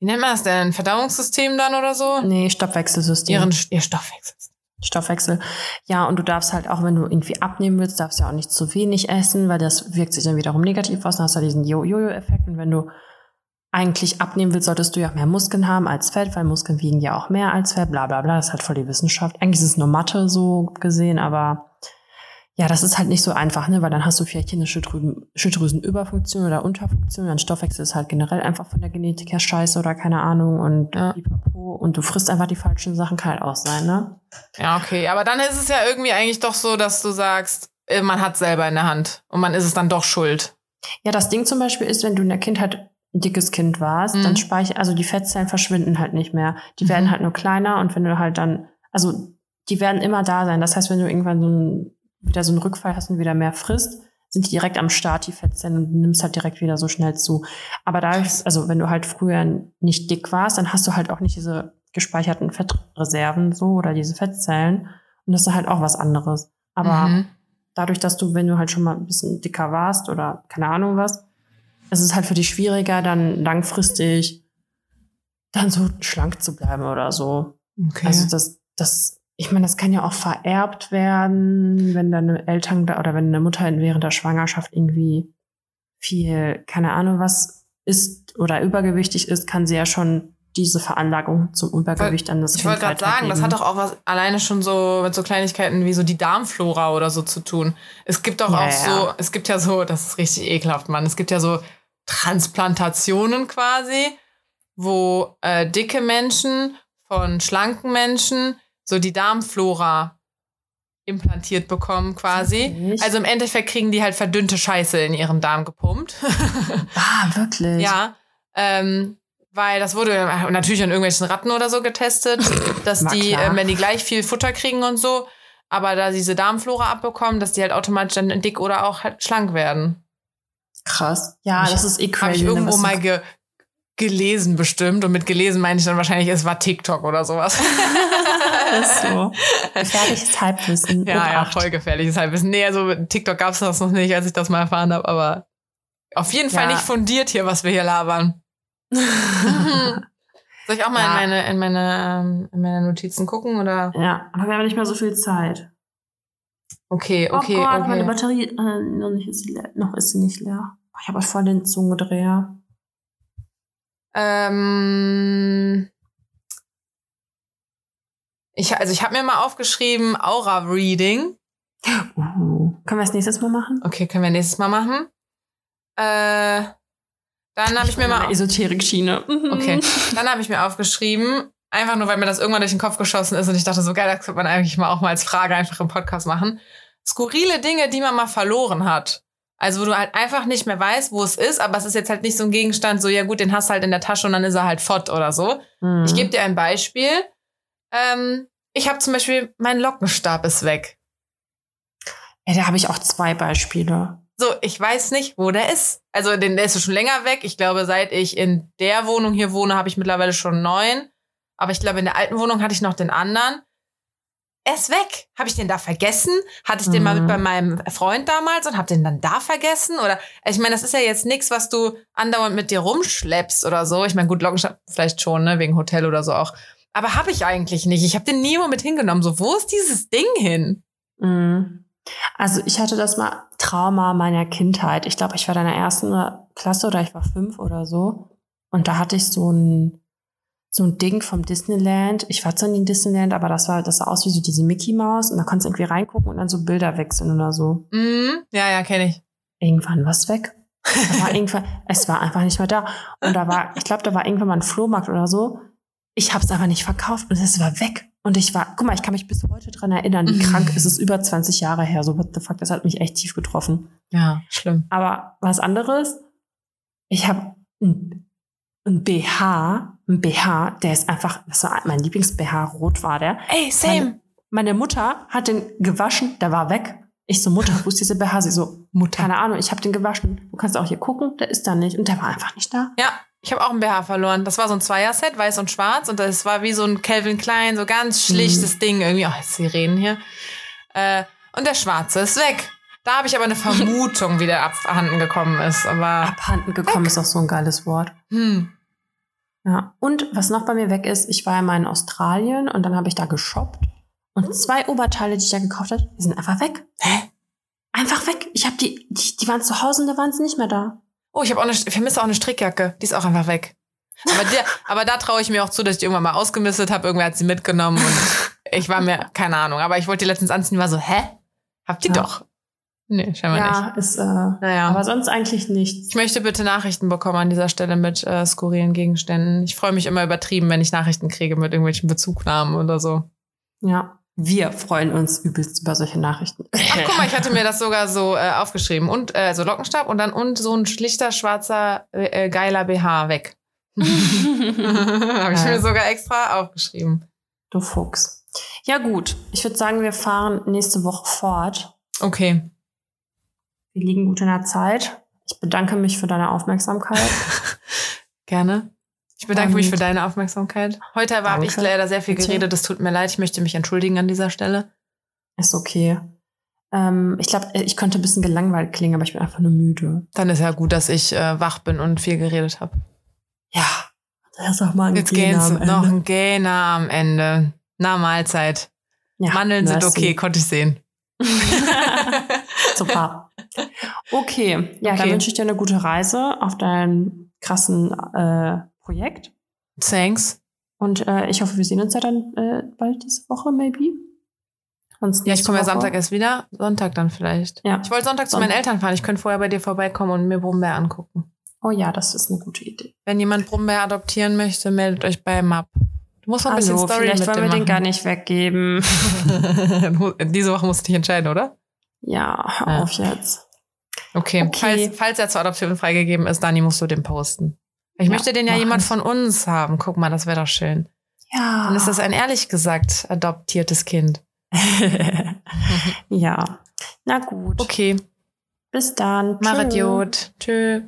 wie nennt man das denn? Verdauungssystem dann oder so? Nee, Stoffwechselsystem. Ihren, ihr Stoffwechselsystem. Stoffwechsel. Ja, und du darfst halt auch, wenn du irgendwie abnehmen willst, darfst du ja auch nicht zu wenig essen, weil das wirkt sich dann wiederum negativ aus. Dann hast du diesen Jojo-Effekt. Und wenn du eigentlich abnehmen willst, solltest du ja mehr Muskeln haben als Fett, weil Muskeln wiegen ja auch mehr als Fett, bla bla bla. Das ist halt voll die Wissenschaft. Eigentlich ist es nur Mathe so gesehen, aber ja, das ist halt nicht so einfach, ne? Weil dann hast du vielleicht hier eine Schilddrüsen, Schilddrüsenüberfunktion oder Unterfunktion. Dein Stoffwechsel ist halt generell einfach von der Genetik her scheiße oder keine Ahnung und ja. und du frisst einfach die falschen Sachen, kann halt auch sein, ne? Ja, okay. Aber dann ist es ja irgendwie eigentlich doch so, dass du sagst, äh, man hat selber in der Hand und man ist es dann doch schuld. Ja, das Ding zum Beispiel ist, wenn du in der Kindheit ein dickes Kind warst, Mhm. dann speicher, also die Fettzellen verschwinden halt nicht mehr. Die Mhm. werden halt nur kleiner und wenn du halt dann, also die werden immer da sein. Das heißt, wenn du irgendwann so ein, wieder so einen Rückfall hast und wieder mehr frisst, sind die direkt am Start, die Fettzellen, und du nimmst halt direkt wieder so schnell zu. Aber da ist, also wenn du halt früher nicht dick warst, dann hast du halt auch nicht diese gespeicherten Fettreserven so oder diese Fettzellen. Und das ist halt auch was anderes. Aber Mhm. dadurch, dass du, wenn du halt schon mal ein bisschen dicker warst oder keine Ahnung was, es ist halt für dich schwieriger, dann langfristig dann so schlank zu bleiben oder so. Okay. Also das, das, ich meine, das kann ja auch vererbt werden, wenn deine Eltern da oder wenn deine Mutter während der Schwangerschaft irgendwie viel, keine Ahnung was ist oder übergewichtig ist, kann sie ja schon diese Veranlagung zum Übergewicht an das ich wollte gerade sagen, das hat doch auch was alleine schon so mit so Kleinigkeiten wie so die Darmflora oder so zu tun. Es gibt doch Ja, auch ja. so, es gibt ja so, das ist richtig ekelhaft, Mann. Es gibt ja so Transplantationen quasi, wo äh, dicke Menschen von schlanken Menschen so die Darmflora implantiert bekommen quasi. Also im Endeffekt kriegen die halt verdünnte Scheiße in ihren Darm gepumpt. Ah, wirklich? Ja, ähm, weil das wurde natürlich an irgendwelchen Ratten oder so getestet, dass die, ähm, wenn die gleich viel Futter kriegen und so, aber da diese Darmflora abbekommen, dass die halt automatisch dann dick oder auch halt schlank werden. Krass. Ja, Ich- das ist eh crazy. Habe ich irgendwo mal ge gelesen bestimmt und mit gelesen meine ich dann wahrscheinlich, es war TikTok oder sowas. ist so. Gefährliches Halbwissen. ja, ja, voll gefährliches Halbwissen. Nee, also mit TikTok gab es das noch nicht, als ich das mal erfahren habe, aber auf jeden Fall Ja. nicht fundiert hier, was wir hier labern. Soll ich auch mal Ja. in, meine, in, meine, ähm, in meine Notizen gucken oder? ja, aber wir haben nicht mehr so viel Zeit. Okay, okay, oh Gott, meine okay. Batterie, äh, noch, nicht ist sie leer. noch ist sie nicht leer. Oh, Ich habe voll den Zungendreher. Ähm, ich, also ich habe mir mal aufgeschrieben, Aura Reading. Uh. Können wir das nächstes Mal machen? Okay, können wir nächstes Mal machen. Äh, dann habe ich mir mal Esoterik-Schiene. Mhm. Okay. Dann habe ich mir aufgeschrieben, einfach nur, weil mir das irgendwann durch den Kopf geschossen ist und ich dachte, so geil, das könnte man eigentlich mal auch mal als Frage einfach im Podcast machen. Skurrile Dinge, die man mal verloren hat. Also, wo du halt einfach nicht mehr weißt, wo es ist, aber es ist jetzt halt nicht so ein Gegenstand, so, ja gut, den hast du halt in der Tasche und dann ist er halt fort oder so. Mhm. Ich gebe dir ein Beispiel. Ähm, ich habe zum Beispiel, mein Lockenstab ist weg. Ja, da habe ich auch zwei Beispiele. So, ich weiß nicht, wo der ist. Also, den, der ist schon länger weg. Ich glaube, seit ich in der Wohnung hier wohne, habe ich mittlerweile schon neun. Aber ich glaube, in der alten Wohnung hatte ich noch den anderen. Er ist weg. Habe ich den da vergessen? Hatte ich den mal Mhm. mit bei meinem Freund damals und habe den dann da vergessen? Oder ich meine, das ist ja jetzt nichts, was du andauernd mit dir rumschleppst oder so. Ich meine, gut, Lockenstab vielleicht schon, ne, wegen Hotel oder so auch. Aber habe ich eigentlich nicht. Ich habe den nie mal mit hingenommen. So, wo ist dieses Ding hin? Mhm. Also ich hatte das mal Trauma meiner Kindheit. Ich glaube, ich war in der ersten Klasse oder ich war fünf oder so. Und da hatte ich so ein, so ein Ding vom Disneyland. Ich war zwar nie in Disneyland, aber das war, das sah aus wie so diese Mickey Maus. Und da konntest du irgendwie reingucken und dann so Bilder wechseln oder so. Mhm. Ja, ja, kenne ich. Irgendwann war es weg. Da war irgendwann, es war einfach nicht mehr da. Und da war, ich glaube, da war irgendwann mal ein Flohmarkt oder so. Ich habe es aber nicht verkauft und es war weg. Und ich war, guck mal, ich kann mich bis heute dran erinnern, wie Mhm. krank es ist über 20 Jahre her. So, what the fuck, das hat mich echt tief getroffen. Ja, schlimm. Aber was anderes, ich habe ein, ein BH, ein BH, der ist einfach, das war mein Lieblings-BH, rot war der. Ey, Meine, meine Mutter hat den gewaschen, der war weg. Ich so, Mutter, wo ist diese BH? Sie so, Mutter. keine Ahnung, ich habe den gewaschen. Du kannst auch hier gucken, der ist da nicht. Und der war einfach nicht da. Ja, ich habe auch ein BH verloren. Das war so ein Zweier-Set, weiß und schwarz. Und das war wie so ein Calvin Klein, so ganz schlichtes Ding. Irgendwie, oh, jetzt Sirenen hier. Äh, und der schwarze ist weg. Da habe ich aber eine Vermutung, wie der abhanden gekommen ist. Aber, Abhanden gekommen ist auch so ein geiles Wort. hm. Ja. Und was noch bei mir weg ist, ich war ja mal in Australien und dann habe ich da geshoppt. Und zwei Oberteile, die ich da gekauft habe, die sind einfach weg. Hä? Einfach weg. Ich habe die, die, die waren zu Hause und da waren sie nicht mehr da. Oh, ich habe auch eine, ich vermisse auch eine Strickjacke. Die ist auch einfach weg. Aber, der, aber da traue ich mir auch zu, dass ich die irgendwann mal ausgemistet habe. Irgendwer hat sie mitgenommen und ich war mir, keine Ahnung. Aber ich wollte die letztens anziehen, war so, hä? Habt ihr Ja. doch? Nee, scheinbar nicht. Ja, ist, äh, Naja. aber sonst eigentlich nichts. Ich möchte bitte Nachrichten bekommen an dieser Stelle mit äh, skurrilen Gegenständen. Ich freue mich immer übertrieben, wenn ich Nachrichten kriege mit irgendwelchen Bezugnahmen oder so. Ja. Wir freuen uns übelst über solche Nachrichten. Ach, guck mal, ich hatte mir das sogar so äh, aufgeschrieben. Und äh, so Lockenstab und dann und so ein schlichter, schwarzer, äh, geiler BH weg. Habe ich mir sogar extra aufgeschrieben. Du Fuchs. Ja, gut. Ich würde sagen, wir fahren nächste Woche fort. Okay. Wir liegen gut in der Zeit. Ich bedanke mich für deine Aufmerksamkeit. Gerne. Ich bedanke Und- mich für deine Aufmerksamkeit. Heute habe ich leider sehr viel geredet. Es tut mir leid. Ich möchte mich entschuldigen an dieser Stelle. Ist okay. Ähm, ich glaube, ich könnte ein bisschen gelangweilt klingen, aber ich bin einfach nur müde. Dann ist ja gut, dass ich äh, wach bin und viel geredet habe. Ja. Das ist auch mal ein Jetzt geht's am noch Ende. ein Gena am Ende. Na, Mahlzeit. Ja, Mandeln sind okay, konnte ich sehen. Super. Okay, ja, dann Okay. wünsche ich dir eine gute Reise auf dein krassen äh, Projekt. Thanks. Und äh, ich hoffe, wir sehen uns ja dann äh, bald diese Woche, maybe. Sonst Ja, ich komme ja. Samstag erst wieder. Sonntag dann vielleicht. Ja. Ich wollte Sonntag zu Sonntag. meinen Eltern fahren. Ich könnte vorher bei dir vorbeikommen und mir Brummbär angucken. Oh ja, das ist eine gute Idee. Wenn jemand Brummbär adoptieren möchte, meldet euch bei MAP. Du musst noch ein bisschen Hallo, Story vielleicht mit wollen wir dem den gar machen. nicht weggeben. Diese Woche musst du dich entscheiden, oder? Ja, hör auf jetzt. Okay. Okay. Falls, falls er zur Adoption freigegeben ist, Dani, musst du den posten. Ich Ja, möchte den ja jemand von uns haben. Guck mal, das wäre doch schön. Ja. Dann ist das ein ehrlich gesagt adoptiertes Kind. ja. Na gut. Okay. Bis dann. Mach Tschö. Idiot. Tschö.